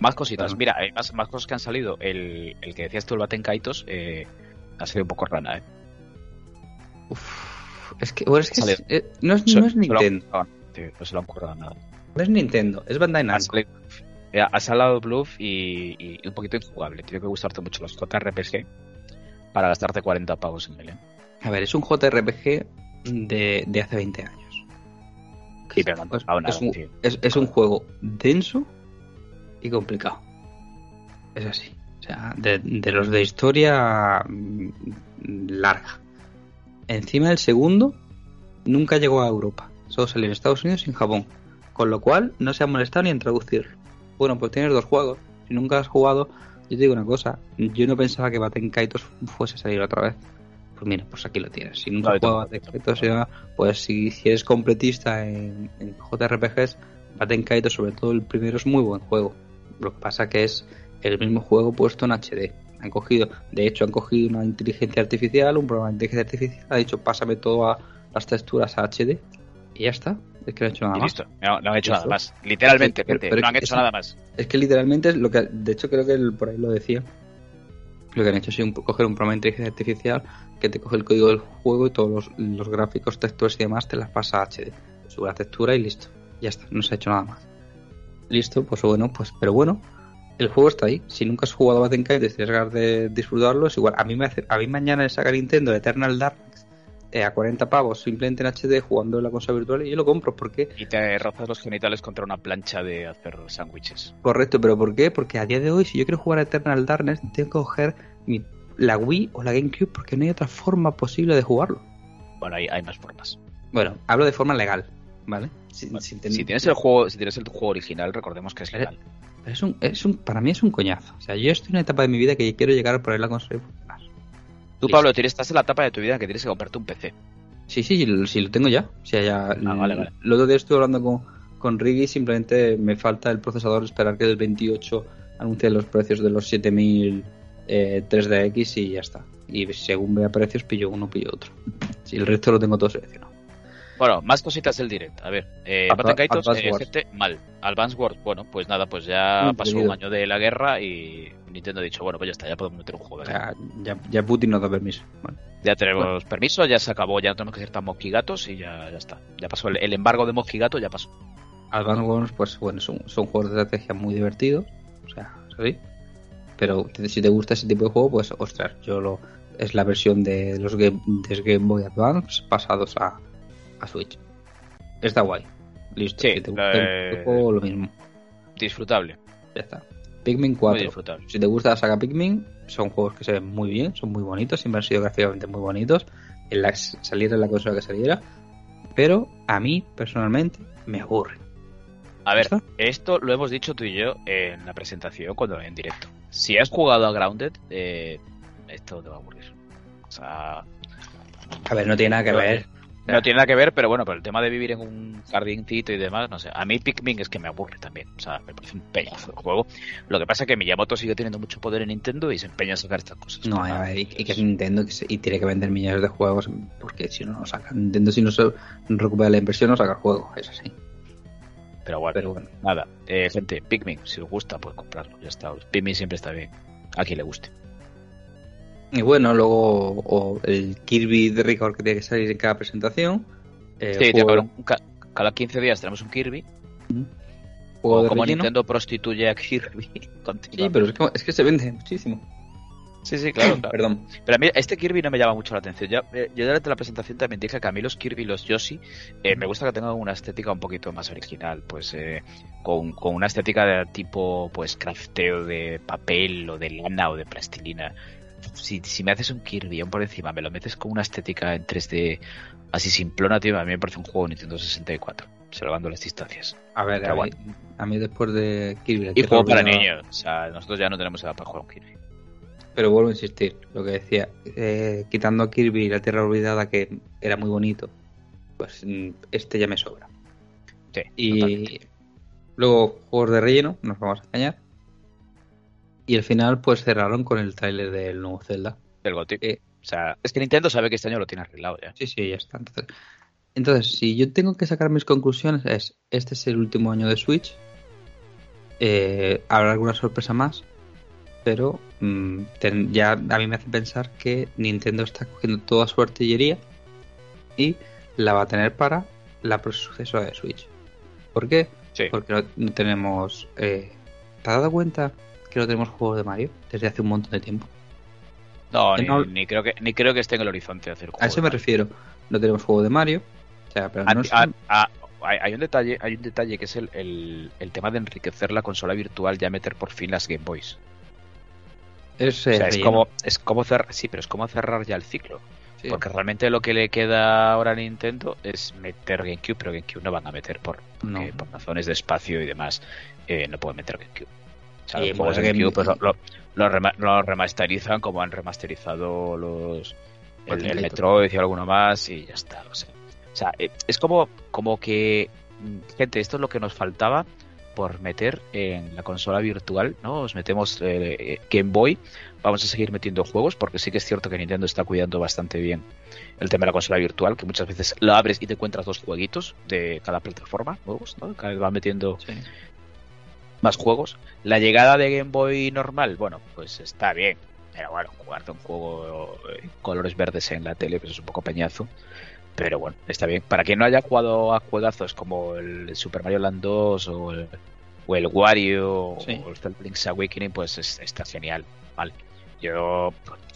Más cositas. Mira, hay más, más cosas que han salido. El, el que decías tú, el Baten Kaitos, eh, ha sido un poco rana, ¿eh? Es que, bueno, es que es- eh, no, es, Se- no es Nintendo. tío, no se lo han currado nada. No es Nintendo, es Bandai Namco. ha salido Bluff y, y un poquito injugable. Tiene que gustarte mucho los JRPG para gastarte 40 pavos en él. ¿eh? A ver, es un JRPG de, de hace 20 años. Sí, pero no nada, es, un, tío. es- es un juego denso y complicado. Es así. O sea, de, de los de historia mm, larga. Encima del segundo, nunca llegó a Europa. Solo salió en Estados Unidos y en Japón. Con lo cual, no se ha molestado ni en traducirlo. Bueno, pues tienes dos juegos. Si nunca has jugado, yo te digo una cosa. Yo no pensaba que Baten Kaitos fuese a salir otra vez. Pues mira, pues aquí lo tienes. Si nunca has jugado Baten Kaitos, pues si, si eres completista en, en JRPGs, Baten Kaitos, sobre todo el primero, es muy buen juego. Lo que pasa que es el mismo juego puesto en HD. Han cogido, de hecho, han cogido una inteligencia artificial, un programa de inteligencia artificial, ha dicho pásame todas las texturas a HD y ya está. Es que no han hecho nada Y más. listo. No, no han hecho nada más. Literalmente, Pero- gente, pero no han hecho nada más. Es que literalmente es lo que, de hecho creo que el- por ahí lo decía, lo que han hecho es un- coger un programa de inteligencia artificial que te coge el código del juego y todos los, los gráficos, texturas y demás te las pasa a HD. Sube la textura y listo. Ya está, no se ha hecho nada más. Listo, pues bueno, pues pero bueno, el juego está ahí. Si nunca has jugado a Kaitos y tienes ganas de disfrutarlo, es igual. A mí me hace, a mí mañana le saca Nintendo Eternal Darkness eh, a 40 pavos simplemente en HD jugando en la consola virtual y yo lo compro. ¿Por qué? Y te rozas los genitales contra una plancha de hacer sándwiches. Correcto, pero ¿por qué? Porque a día de hoy, si yo quiero jugar a Eternal Darkness, tengo que coger mi- la Wii o la GameCube porque no hay otra forma posible de jugarlo. Bueno, hay, hay más formas. Bueno, hablo de forma legal, ¿vale? Sin- sin ten- Si tienes el juego, si tienes el juego original, recordemos que es legal. Es un, es un, para mí es un coñazo. O sea, yo estoy en una etapa de mi vida que quiero llegar a poner la consola y funcionar. Tú, listo. Pablo, tienes- estás en la etapa de tu vida que tienes que comprarte un PC. Sí, sí, sí, lo tengo ya. O sea, ya. Ah, vale, vale. El otro día estuve hablando con, con Riggy, simplemente me falta el procesador, esperar que el 28 anuncie los precios de los 7000 eh, 3DX y ya está. Y según vea precios, pillo uno, pillo otro. Si el resto lo tengo todo seleccionado. Bueno, más cositas del direct. A ver, eh, Kaitos, Advance eh, gente, mal. Advance Wars, bueno, pues nada, pues ya pasó un año de la guerra y Nintendo ha dicho, bueno, pues ya está, ya podemos meter un juego. Sea, ya, ya Putin nos da permiso. Bueno, Ya tenemos permiso, ya se acabó, ya no tenemos que ser tan mosquigatos y ya, ya está. Ya pasó el, el embargo de mosquigato, ya pasó. Advance Wars, pues bueno, son, son juegos de estrategia muy divertidos. O sea, sí. Pero si te gusta ese tipo de juego, pues ostras, yo lo. Es la versión de los Game, de Game Boy Advance pasados a, a Switch. Está guay. Listo. Sí, si te gusta eh, el juego, lo mismo. Disfrutable, Ya está. Pikmin muy 4. disfrutable. Si te gusta la saga Pikmin, son juegos que se ven muy bien, son muy bonitos, siempre han sido gráficamente muy bonitos. En la, saliera en la consola que saliera. Pero a mí, personalmente, me aburre. A ver, ¿Está? esto lo hemos dicho tú y yo en la presentación cuando en directo. Si has jugado a Grounded, eh, esto te va a aburrir. O sea, A ver, no tiene nada que ver. No tiene nada que ver, pero bueno, por el tema de vivir en un jardincito y demás, no sé. A mí Pikmin es que me aburre también. O sea, me parece un pedazo de juego. Lo que pasa es que Miyamoto sigue teniendo mucho poder en Nintendo y se empeña en sacar estas cosas. No, a ver, y, y que es Nintendo y tiene que vender millones de juegos porque si no, no saca. Nintendo, si no se recupera la inversión, no saca el juego. Es así. Pero bueno, Pero bueno, nada. Eh, gente, Pikmin, si os gusta, pues comprarlo. Ya está. Pikmin siempre está bien. A quien le guste. Y bueno, luego o el Kirby de rigor que tiene que salir en cada presentación. Eh, sí, un- ca- cada 15 días tenemos un Kirby. juego O de como relleno. Nintendo prostituye a Kirby. Sí, pero es que, es que se vende muchísimo. sí, sí, claro, claro. Perdón. Pero a mí este Kirby no me llama mucho la atención. Ya, eh, yo durante la presentación también dije que a mí los Kirby y los Yoshi eh, me gusta que tengan una estética un poquito más original, pues eh, con, con una estética de tipo pues crafteo de papel o de lana o de plastilina. Si, si me haces un Kirby aún por encima, me lo metes con una estética en 3D así simplona, tío, a mí me parece un juego de Nintendo 64, salvando las distancias. A ver, a, mí, a mí después de Kirby. Y juego para niños, o sea, nosotros ya no tenemos edad para jugar un Kirby. Pero vuelvo a insistir, lo que decía, eh, quitando a Kirby y la Tierra Olvidada, que era muy bonito, pues mm, este ya me sobra. Sí, Y totalmente. luego juegos de relleno, nos vamos a engañar. Y al final, pues cerraron con el tráiler del nuevo Zelda. del GOTY. Eh, O sea, es que Nintendo sabe que este año lo tiene arreglado ya. Sí, sí, ya está. Entonces, entonces, si yo tengo que sacar mis conclusiones, es: este es el último año de Switch. Eh, habrá alguna sorpresa más, pero mm, ten- ya a mí me hace pensar que Nintendo está cogiendo toda su artillería y la va a tener para la sucesora de Switch. ¿Por qué? Sí. Porque no, no tenemos. eh, ¿Te has dado cuenta que no tenemos juegos de Mario desde hace un montón de tiempo? No, ni, no- ni creo que ni creo que esté en el horizonte hacer A eso me refiero. No tenemos juego de Mario. O sea, pero A- no a- son- a- hay, hay un detalle, hay un detalle que es el, el- el tema de enriquecer la consola virtual ya meter por fin las Game Boys. es, O sea, es como es como cerrar, sí, pero es como cerrar ya el ciclo, Sí. porque realmente lo que le queda ahora a Nintendo es meter GameCube, pero GameCube no van a meter por No. por razones de espacio y demás, eh, no pueden meter GameCube. Sea, Y GameCube pues, lo, lo- lo rema- lo remasterizan como han remasterizado los el. Metroid y alguno más y ya está. O sea, o sea, eh, es como, como que, mm, gente, esto es lo que nos faltaba por meter en la consola virtual, ¿no? Os metemos eh, eh, Game Boy, vamos a seguir metiendo juegos, porque sí que es cierto que Nintendo está cuidando bastante bien el tema de la consola virtual, que muchas veces lo abres y te encuentras dos jueguitos de cada plataforma nuevos, ¿no? Cada vez va metiendo Sí. Más juegos. La llegada de Game Boy normal, bueno, pues está bien. Pero bueno, jugarte un juego en colores verdes en la tele, pues es un poco peñazo. Pero bueno, está bien. Para quien no haya jugado a juegazos como el Super Mario Land 2 o el, o el Wario Sí. o el Zelda Link's Awakening, pues es- está genial. Vale. Yo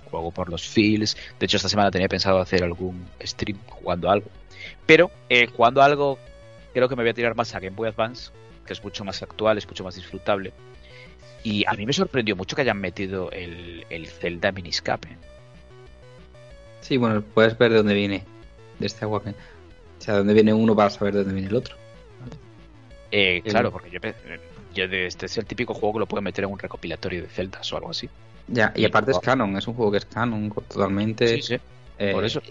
juego por los feels. De hecho, esta semana tenía pensado hacer algún stream jugando algo. Pero eh, jugando algo, creo que me voy a tirar más a Game Boy Advance, que es mucho más actual, es mucho más disfrutable. Y a mí me sorprendió mucho que hayan metido el, el Zelda Miniscape. ¿eh? Sí, bueno, puedes ver de dónde viene. De este agua. O sea, de dónde viene uno para saber de dónde viene el otro. Eh, claro, porque yo, yo de este es el típico juego que lo puedo meter en un recopilatorio de celdas o algo así. Ya, y aparte es canon, es un juego que es canon totalmente. Sí, sí. Eh, por eso.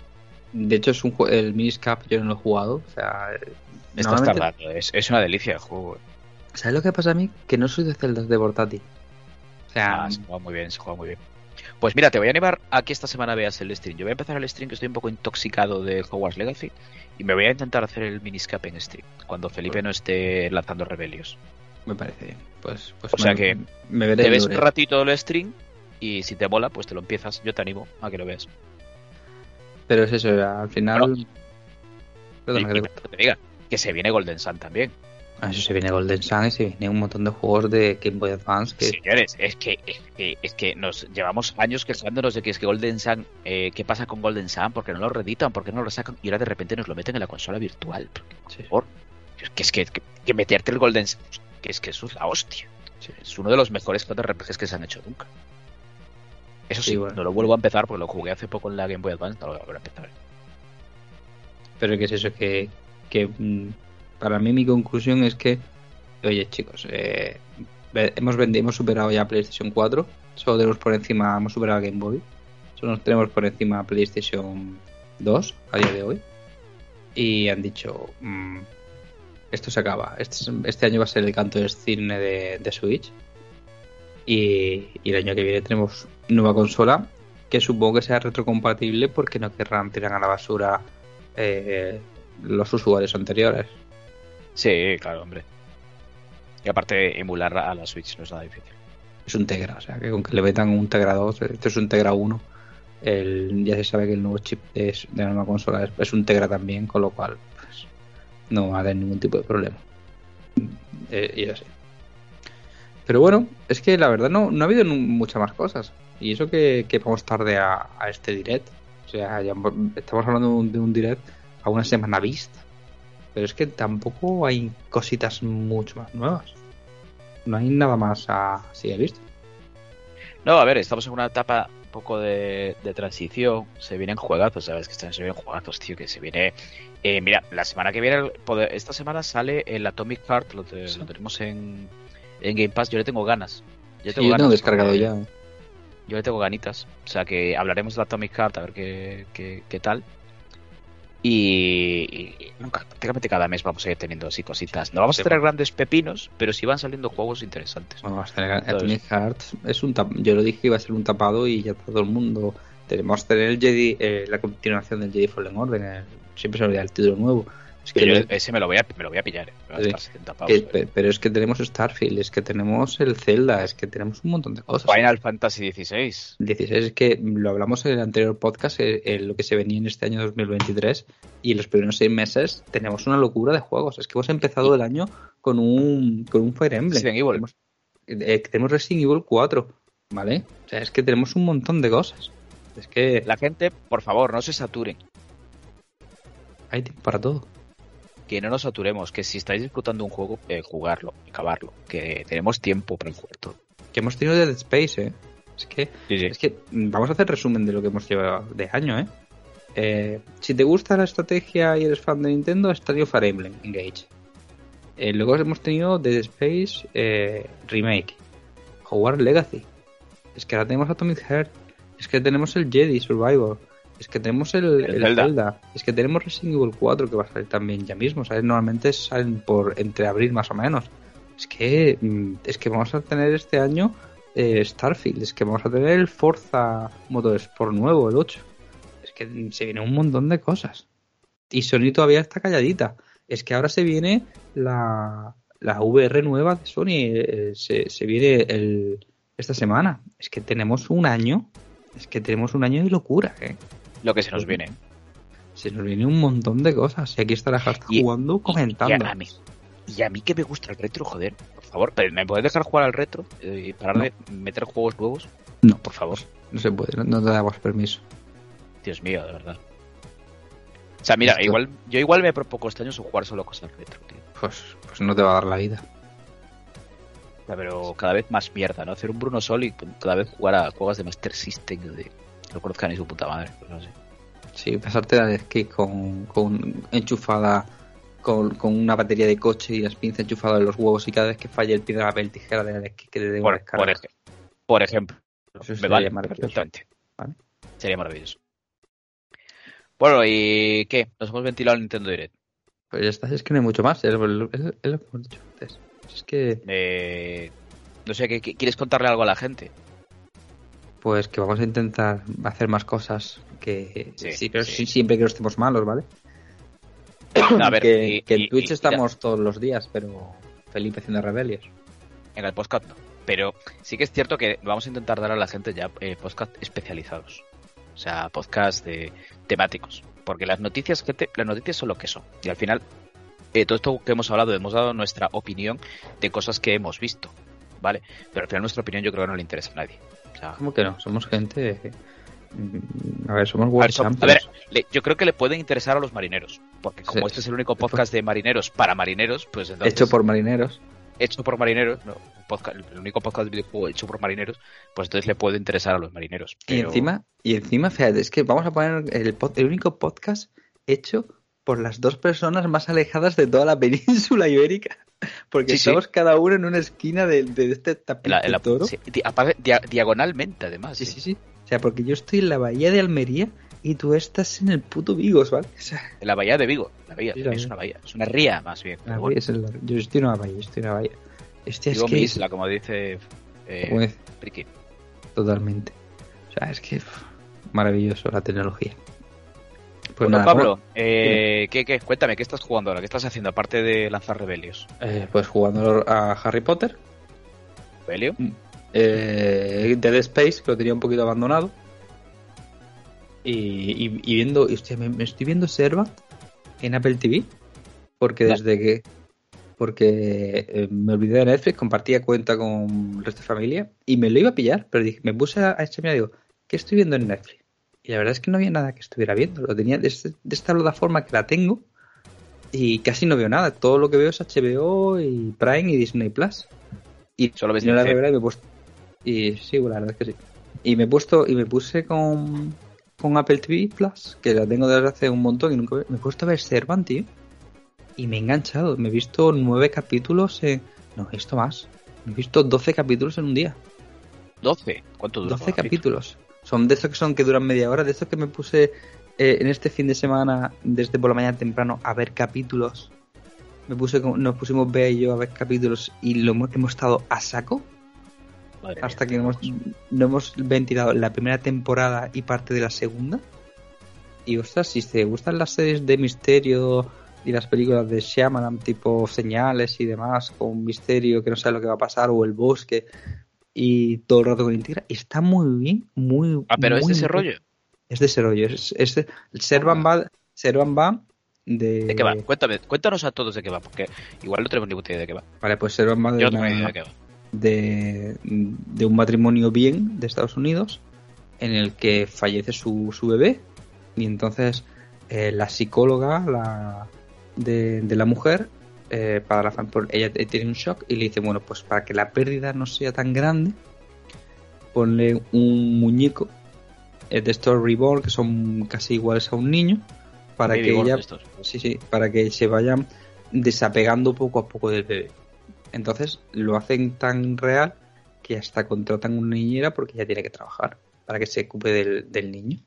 De hecho, es un el Miniscap yo no lo he jugado. O sea, eh, Estás tardando. Es, es una delicia el juego. ¿Sabes lo que pasa a mí? Que no soy de celdas de portátil. O sea, Ah, se juega muy bien, se juega muy bien. Pues mira, te voy a animar a que esta semana veas el stream. Yo voy a empezar el stream que estoy un poco intoxicado de Hogwarts Legacy y me voy a intentar hacer el miniscape en stream cuando Felipe no esté lanzando rebelios. Me parece bien. Pues, pues O sea me- que me veré Te ves un ratito el stream y si te mola, pues te lo empiezas. Yo te animo a que lo veas. Pero es eso, al final. Bueno. Perdona, Y- que y te- que te diga que se viene Golden Sun también. Ah, eso se viene Golden Sun y se viene un montón de juegos de Game Boy Advance que Señores, es que, es que es que nos llevamos años quejándonos de que es que Golden Sun, eh, ¿qué pasa con Golden Sun? ¿Por qué no lo reeditan? ¿Por qué no lo sacan? Y ahora de repente nos lo meten en la consola virtual. Por Sí. favor. Que es que, que, que meterte el Golden Sun, que es que eso es la hostia. Sí. Es uno de los mejores JRPGs que se han hecho nunca. Eso sí, Sí, bueno. no lo vuelvo a empezar porque lo jugué hace poco en la Game Boy Advance, no lo voy a volver a empezar. Pero que es eso, que, que mm, para mí mi conclusión es que, oye chicos, eh, hemos, vendi- hemos superado ya PlayStation 4, solo tenemos por encima, hemos superado Game Boy, solo nos tenemos por encima PlayStation 2 a día de hoy. Y han dicho, mm, esto se acaba, este, es- este año va a ser el canto del cine de, de Switch. Y, y el año que viene tenemos nueva consola que supongo que sea retrocompatible porque no querrán tirar a la basura eh, los usuarios anteriores. Sí, claro, hombre. Y aparte, emular a la Switch no es nada difícil. Es un Tegra, o sea, que con que le metan un Tegra 2, esto es un Tegra 1, el, ya se sabe que el nuevo chip es- de la nueva consola es, es un Tegra también, con lo cual pues, no va a haber ningún tipo de problema. Eh, y así. Pero bueno, es que la verdad no, no ha habido muchas más cosas. Y eso que, que vamos tarde a, a este direct. O sea, ya estamos hablando de un, de un direct a una semana vista. Pero es que tampoco hay cositas mucho más nuevas. No hay nada más así he visto. No, a ver, estamos en una etapa un poco de, de transición. Se vienen juegazos, sabes que están, se vienen juegazos, tío, que se viene. eh, mira, la semana que viene, esta semana sale el Atomic Heart, lo, te- Sí. lo tenemos en, en Game Pass. Yo le tengo ganas. Yo Sí, yo tengo ganas descargado ya. Yo le tengo ganitas. O sea que hablaremos del Atomic Heart a ver qué, qué, qué tal. Y, y nunca, prácticamente cada mes vamos a ir teniendo así cositas. No vamos a tener grandes pepinos, pero sí van saliendo juegos interesantes. Vamos a tener Entonces- Atomic Hearts es un tap- yo lo dije que iba a ser un tapado y ya todo el mundo tenemos que tener el Jedi eh, la continuación del Jedi Fallen Order el- siempre se olvida el título nuevo es que, Que yo ese me lo voy a, me lo voy a pillar. eh. Me va a Sí. estar 70 pavos, que- eh. pe- pero es que tenemos Starfield es que tenemos el Zelda es que tenemos un montón de cosas Final Fantasy XVI. 16 es que lo hablamos en el anterior podcast eh, eh, lo que se venía en este año 2023 y en los primeros seis meses tenemos una locura de juegos es que hemos empezado el año con un con un Fire Emblem Resident Evil. Tenemos, eh, tenemos Resident Evil 4 vale o sea es que tenemos un montón de cosas es que La gente, por favor, no se saturen. hay tiempo para todo Que no nos saturemos. Que si estáis disfrutando un juego, eh, jugarlo, acabarlo. Que tenemos tiempo para jugar todo. que hemos tenido Dead Space eh es que Sí, sí. Es que vamos a hacer resumen de lo que hemos llevado de año, ¿eh? Eh, si te gusta la estrategia y eres fan de Nintendo, has tenido Fire Emblem Engage. Eh, luego hemos tenido Dead Space eh, Remake, Hogwarts Legacy. Es que ahora tenemos Atomic Heart. Es que tenemos el Jedi Survivor. Es que tenemos el, El el Zelda. Zelda. Es que tenemos Resident Evil 4 que va a salir también ya mismo. ¿sabes? Normalmente salen por entre abril más o menos. Es que mm, es que vamos a tener este año eh, Starfield, es que vamos a tener el Forza Motorsport nuevo, el 8. Es que se viene un montón de cosas. Y Sony todavía está calladita. Es que ahora se viene la, la VR nueva de Sony. eh, se, se viene el, esta semana. Es que tenemos un año. Es que tenemos un año de locura, ¿eh? Lo que se nos viene. Se nos viene un montón de cosas. Y aquí está la Hasta Y- jugando, comentando. Y a, mí, y a mí que me gusta el retro, joder. Por favor, ¿pero ¿me puedes dejar jugar al retro? Eh, Y parar No. de meter juegos nuevos. No, Por favor. no se puede, no, te damos permiso. Dios mío, de verdad. O sea, mira, Esto- igual yo igual me propongo este año jugar solo cosas retro, tío. Pues, pues no te va a dar la vida. Pero cada vez más mierda, ¿no? Hacer un Bruno Sol y cada vez jugar a juegos de Master System de no conozcan ni su puta madre. pues no sé. Sí, pasarte la de skate con, con enchufada con, con una batería de coche y las pinzas enchufadas en los huevos y cada vez que falle el pie de la papel tijera de la skate que te dé Por, por, ej- por ejemplo. Eso me vale perfectamente. Vale. Sería maravilloso. Bueno, ¿y qué? Nos hemos ventilado el Nintendo Direct. Pues ya está, es que no hay mucho más, lo- es lo que hemos dicho antes. Es que Eh, no sé, ¿qué, qué- quieres contarle algo a la gente? Pues que vamos a intentar hacer más cosas que Sí, sí, pero sí. sí, siempre que no estemos malos, ¿vale? A ver, que, y- que y- en Twitch y- estamos todos los días, pero Felipe haciendo rebelios. En el podcast no. Pero sí que es cierto que vamos a intentar dar a la gente ya eh, podcast especializados. O sea, podcast de temáticos. Porque las noticias, gente, las noticias son lo que son. Y al final, eh, todo esto que hemos hablado, hemos dado nuestra opinión de cosas que hemos visto. ¿Vale? Pero al final nuestra opinión yo creo que no le interesa a nadie. O sea, ¿Cómo que no? Somos gente. mm, A ver, somos a World ver, son- a ver, le- yo creo que le pueden interesar a los marineros. Porque como Sí. este es el único podcast de marineros para marineros, pues entonces... Hecho por marineros. hecho por marineros, no, podcast- el único podcast de videojuego hecho por marineros, pues entonces le puede interesar a los marineros. Y encima, y encima, fíjate, es que vamos a poner el, pod- el único podcast hecho por las dos personas más alejadas de toda la península ibérica. Porque Sí, sí. estamos cada uno en una esquina de, de este tapiz la- toro. sí, dia- diagonalmente, además. Sí, sí, sí. O sea, porque yo estoy en la bahía de Almería y tú estás en el puto Vigos, ¿vale? O sea, En la bahía de Vigo. La bahía, es una bahía. Es una ría, más bien. la bueno, es el- yo estoy en una bahía, estoy en una bahía. Hostia, es que es- como dice eh, totalmente. O sea, es que maravilloso la tecnología. Pues bueno, nada, Pablo, eh, ¿qué, qué? Cuéntame, ¿qué estás jugando ahora? ¿Qué estás haciendo aparte de lanzar rebelios? eh, pues jugando a Harry Potter, ¿Rebelio? eh, Dead Space, que lo tenía un poquito abandonado. Y, y- y viendo, hostia, me, me estoy viendo Servant en Apple TV, porque No. desde que. Porque eh, me olvidé de Netflix, compartía cuenta con el resto de familia y me lo iba a pillar, pero dije, me puse a, a echarme y digo, ¿qué estoy viendo en Netflix? Y la verdad es que no había nada que estuviera viendo, lo tenía de, este- de esta plataforma que la tengo y casi no veo nada, todo lo que veo es HBO y Prime y Disney Plus. Y Solo ves no la verdad y me he puesto y sí la verdad es que sí. Y me he puesto y me puse con con Apple TV Plus que la tengo desde hace un montón y nunca me he puesto a ver Servant tío. Y me he enganchado. Me he visto nueve capítulos en no he visto más. Me he visto 12 capítulos en un día. 12. ¿Cuánto dura? 12 cada capítulos son de estos que son que duran media hora de estos que me puse eh, en este fin de semana desde por la mañana temprano a ver capítulos. Me puse nos pusimos Bea y yo a ver capítulos y lo hemos, hemos estado a saco. Madre hasta mía, que no hemos, no hemos ventilado la primera temporada y parte de la segunda. Y ostras, si te gustan las series de misterio y las películas de Shyamalan, tipo señales y demás, con misterio que no sabe lo que va a pasar, o el bosque, y todo el rato con integra, está muy bien, muy Ah, pero es de ese bien. rollo. Es de ese rollo. Es, es de- Servan va, Servan va de. ¿De qué va? Cuéntame, cuéntanos a todos de qué va, porque igual no tenemos ni puta idea de qué va. Vale, pues Servan va de Yo no tengo una- ni idea de qué va. de, de un matrimonio bien de Estados Unidos en el que fallece su, su bebé y entonces eh, la psicóloga la, de, de la mujer eh, para la por- ella tiene un shock y le dice bueno pues para que la pérdida no sea tan grande ponle un muñeco eh, de estos reborn que son casi iguales a un niño para Baby que ella. Sí, sí, para que se vayan desapegando poco a poco del bebé. Entonces lo hacen tan real que hasta contratan una niñera porque ya tiene que trabajar para que se ocupe del, del niño.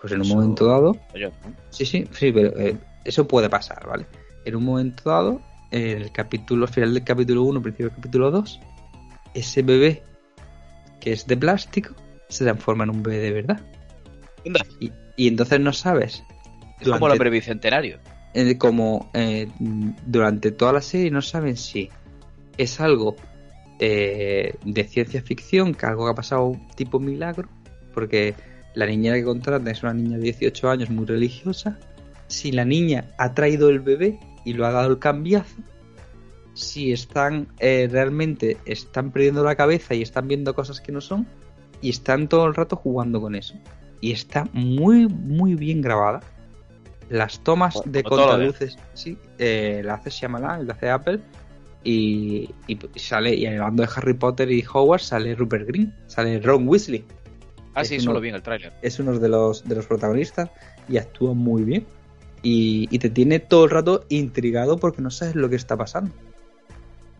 Pues en un Eso- momento dado, sí, sí, sí, pero eh, eso puede pasar, ¿vale? En un momento dado, en el capítulo, final del capítulo 1, principio del capítulo 2, ese bebé que es de plástico se transforma en un bebé de verdad. Y, y entonces no sabes. Es como el brevicentenario. eh, como eh, durante toda la serie no saben si es algo eh, de ciencia ficción, que algo que ha pasado tipo milagro, porque la niñera que contratan es una niña de 18 años muy religiosa, si la niña ha traído el bebé y lo ha dado el cambiazo, si están eh, realmente están perdiendo la cabeza y están viendo cosas que no son y están todo el rato jugando con eso. Y está muy, muy bien grabada. Las tomas Como de de- contraluces, sí, eh, la hace Shyamalan, la hace Apple. Y, y sale, y hablando de Harry Potter y Hogwarts, sale Rupert Green, sale Ron Weasley. Ah, sí, uno- solo vi en el tráiler. Es uno de los, de los protagonistas y actúa muy bien. Y, y te tiene todo el rato intrigado porque no sabes lo que está pasando.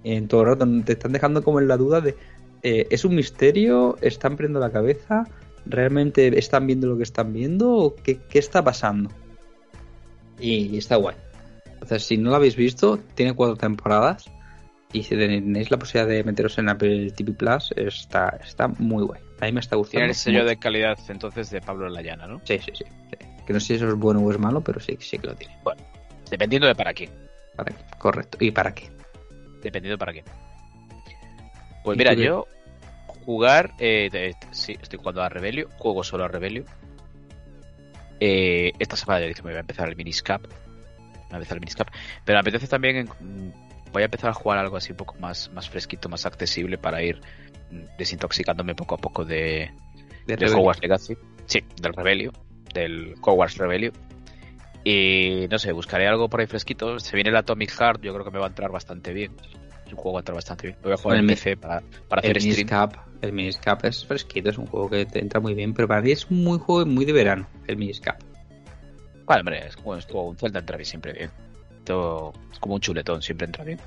En todo el rato te están dejando como en la duda de eh, ¿es un misterio? ¿Están perdiendo la cabeza? ¿Realmente están viendo lo que están viendo? ¿O qué, qué está pasando? Y, y está guay. Entonces, si no lo habéis visto, tiene cuatro temporadas. Y si tenéis la posibilidad de meteros en Apple TV Plus, está, está muy guay. A mí me está gustando. Tiene el sello mucho. de calidad entonces de Pablo Layana, ¿no? Sí, sí, sí, sí. Que no sé si eso es bueno o es malo, pero sí, sí que lo tiene. Dependiendo de para quién. Correcto. ¿Y para qué? Dependiendo de para quién. Pues ¿Y mira, yo jugar, eh, de- sí, estoy jugando a Rebelio, juego solo a Rebelio. Eh, esta semana ya dije me voy a empezar el Miniscap. Me voy a empezar el Miniscap. Pero me apetece también, en- mm, voy a empezar a jugar algo así un poco más, más fresquito, más accesible para ir mm, desintoxicándome poco a poco de, De de. Hogwarts Legacy. Sí, del Rebelio, del Hogwarts Rebelio. Y no sé, buscaré algo por ahí fresquito. Se viene el Atomic Heart, yo creo que me va a entrar bastante bien. Es un juego que va a entrar bastante bien. Lo voy a jugar El en PC para, para El hacer stream. Miniscap, el Miniscap es fresquito, es un juego que te entra muy bien, pero para mí es un muy juego muy de verano, el Miniscap. Vale, hombre, es como, es como un Zelda entra bien siempre bien. Todo, es como un chuletón, siempre entra bien.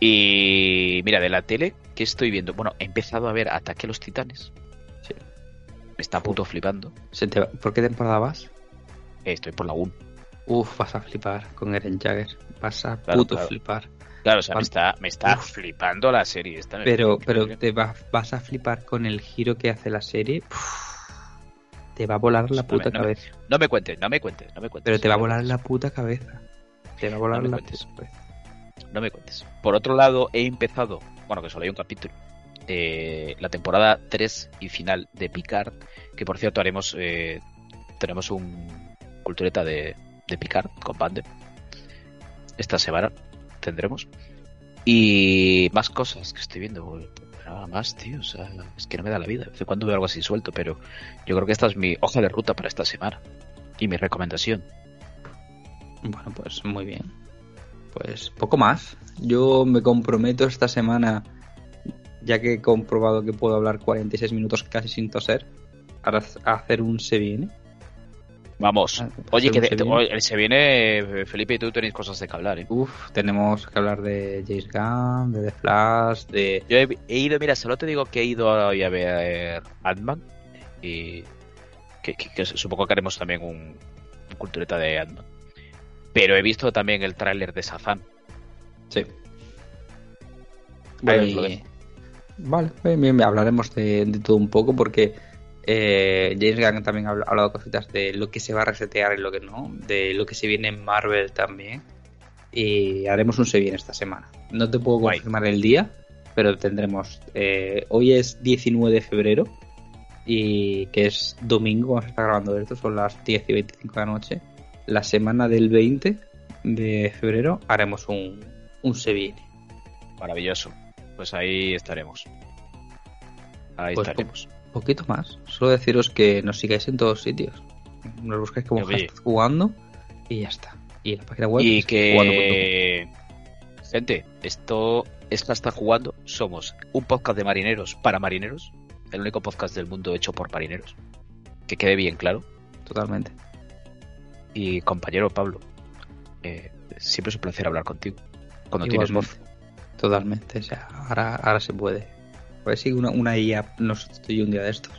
Y mira, de la tele, ¿qué estoy viendo? Bueno, he empezado a ver Ataque a los Titanes. Me está puto flipando. Se te va- ¿Por qué temporada vas? Eh, estoy por la 1. Uf, vas a flipar con Eren Jagger. Vas a Claro, puto claro. flipar. Claro, o sea, me está, me está Uf. flipando la serie. esta, Pero, pero te va- vas a flipar con el giro que hace la serie. Uf, te va a volar la No me- puta no me- cabeza. No me cuentes, no me cuentes, no me cuentes. Pero te va a volar la puta cabeza. Te va a volar la puta cabeza. No me cuentes. Por otro lado, he empezado, bueno, que solo hay un capítulo, eh, la temporada 3 y final de Picard, que por cierto haremos, eh, tenemos un cultureta de, de Picard con Bande. Esta semana tendremos. Y más cosas que estoy viendo. Nada más, tío. O sea, es que no me da la vida. De cuando veo algo así suelto, pero yo creo que esta es mi hoja de ruta para esta semana. Y mi recomendación. Bueno, pues muy bien. Pues poco más. Yo me comprometo esta semana, ya que he comprobado que puedo hablar 46 minutos casi sin toser, a a hacer un se viene. Vamos. Ah, Oye, que se viene. se viene, eh, Felipe y tú tenéis cosas de que hablar, ¿eh? Uf, tenemos que hablar de James Gunn, de The Flash, de... Yo he, he ido, mira, solo te digo que he ido hoy a ver Ant-Man y que, que- que supongo que haremos también un, un cultureta de Ant-Man. Pero he visto también el tráiler de Safan. Sí. Bueno, y- Vale, bien, bien, hablaremos de, de todo un poco porque eh, James Gunn también ha habl- ha hablado cositas de lo que se va a resetear y lo que no, de lo que se viene en Marvel también. Y haremos un se viene esta semana. No te puedo Guay. confirmar el día, pero tendremos. eh, hoy es 19 de febrero y que es domingo, vamos a estar grabando esto, son las 10 y 25 de la noche. La semana del 20 de febrero haremos un, un se viene. Maravilloso. Pues ahí estaremos. Ahí Pues, estaremos. poquito más. Solo deciros que nos sigáis en todos sitios. Nos buscáis como Oye. hashtag jugando y ya está. Y la página web Y es que... Gente, esto es está jugando. Somos un podcast de marineros para marineros. El único podcast del mundo hecho por marineros. Que quede bien claro. Totalmente. Y compañero Pablo, eh, siempre es un placer hablar contigo. Cuando tienes voz. Totalmente. O sea, ahora, ahora se puede. A ver si una, una IA nos sustituye un día de estos.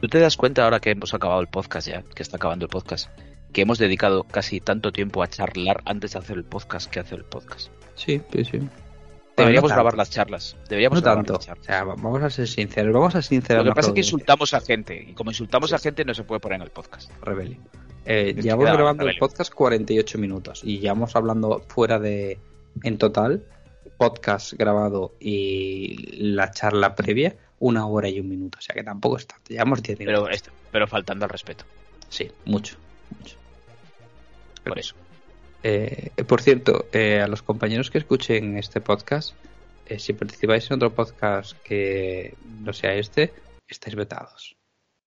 ¿Tú te das cuenta ahora que hemos acabado el podcast ya, que está acabando el podcast, que hemos dedicado casi tanto tiempo a charlar antes de hacer el podcast que hacer el podcast? Sí, sí, sí. Deberíamos no grabar las charlas. Deberíamos No grabar tanto. las O charlas. sea, vamos a ser sinceros. Vamos a sincerar Lo que pasa es que insultamos a gente y como insultamos a gente no se puede poner en el podcast. Rebeli. Eh, llevamos grabando el podcast 48 minutos y llevamos hablando fuera de. En total, podcast grabado y la charla previa, una hora y un minuto. O sea que tampoco es tanto. Llevamos 10 minutos. Pero, esto- pero faltando al respeto. Sí, mucho. mucho. Por eso. Eh, por cierto, eh, a los compañeros que escuchen este podcast, eh, si participáis en otro podcast que no sea este, estáis vetados.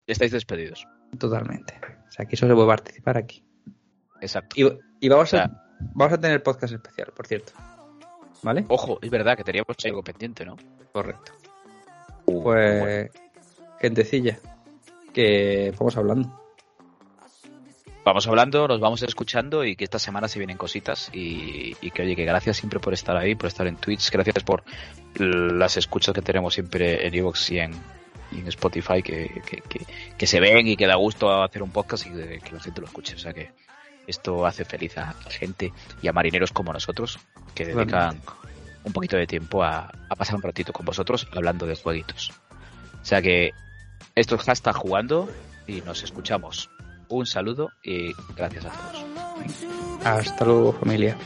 Estáis despedidos. Totalmente. O sea, que eso se puede participar aquí. Exacto. Y, y vamos, O sea- a, vamos a tener podcast especial, por cierto. ¿Vale? Ojo, es verdad que teníamos algo pendiente, ¿no? Correcto. Uh, bueno. Pues, gentecilla, que vamos hablando. Vamos hablando, nos vamos escuchando y que esta semana se vienen cositas y, y que oye, que gracias siempre por estar ahí, por estar en Twitch, gracias por las escuchas que tenemos siempre en Evox y en, y en Spotify que, que, que- que se ven y que da gusto hacer un podcast y que, que la gente lo escuche. O sea que esto hace feliz a la gente y a marineros como nosotros que dedican un poquito de tiempo a, a pasar un ratito con vosotros hablando de jueguitos. O sea que esto es hashtag jugando y nos escuchamos. Un saludo y gracias a todos. Hasta luego, familia.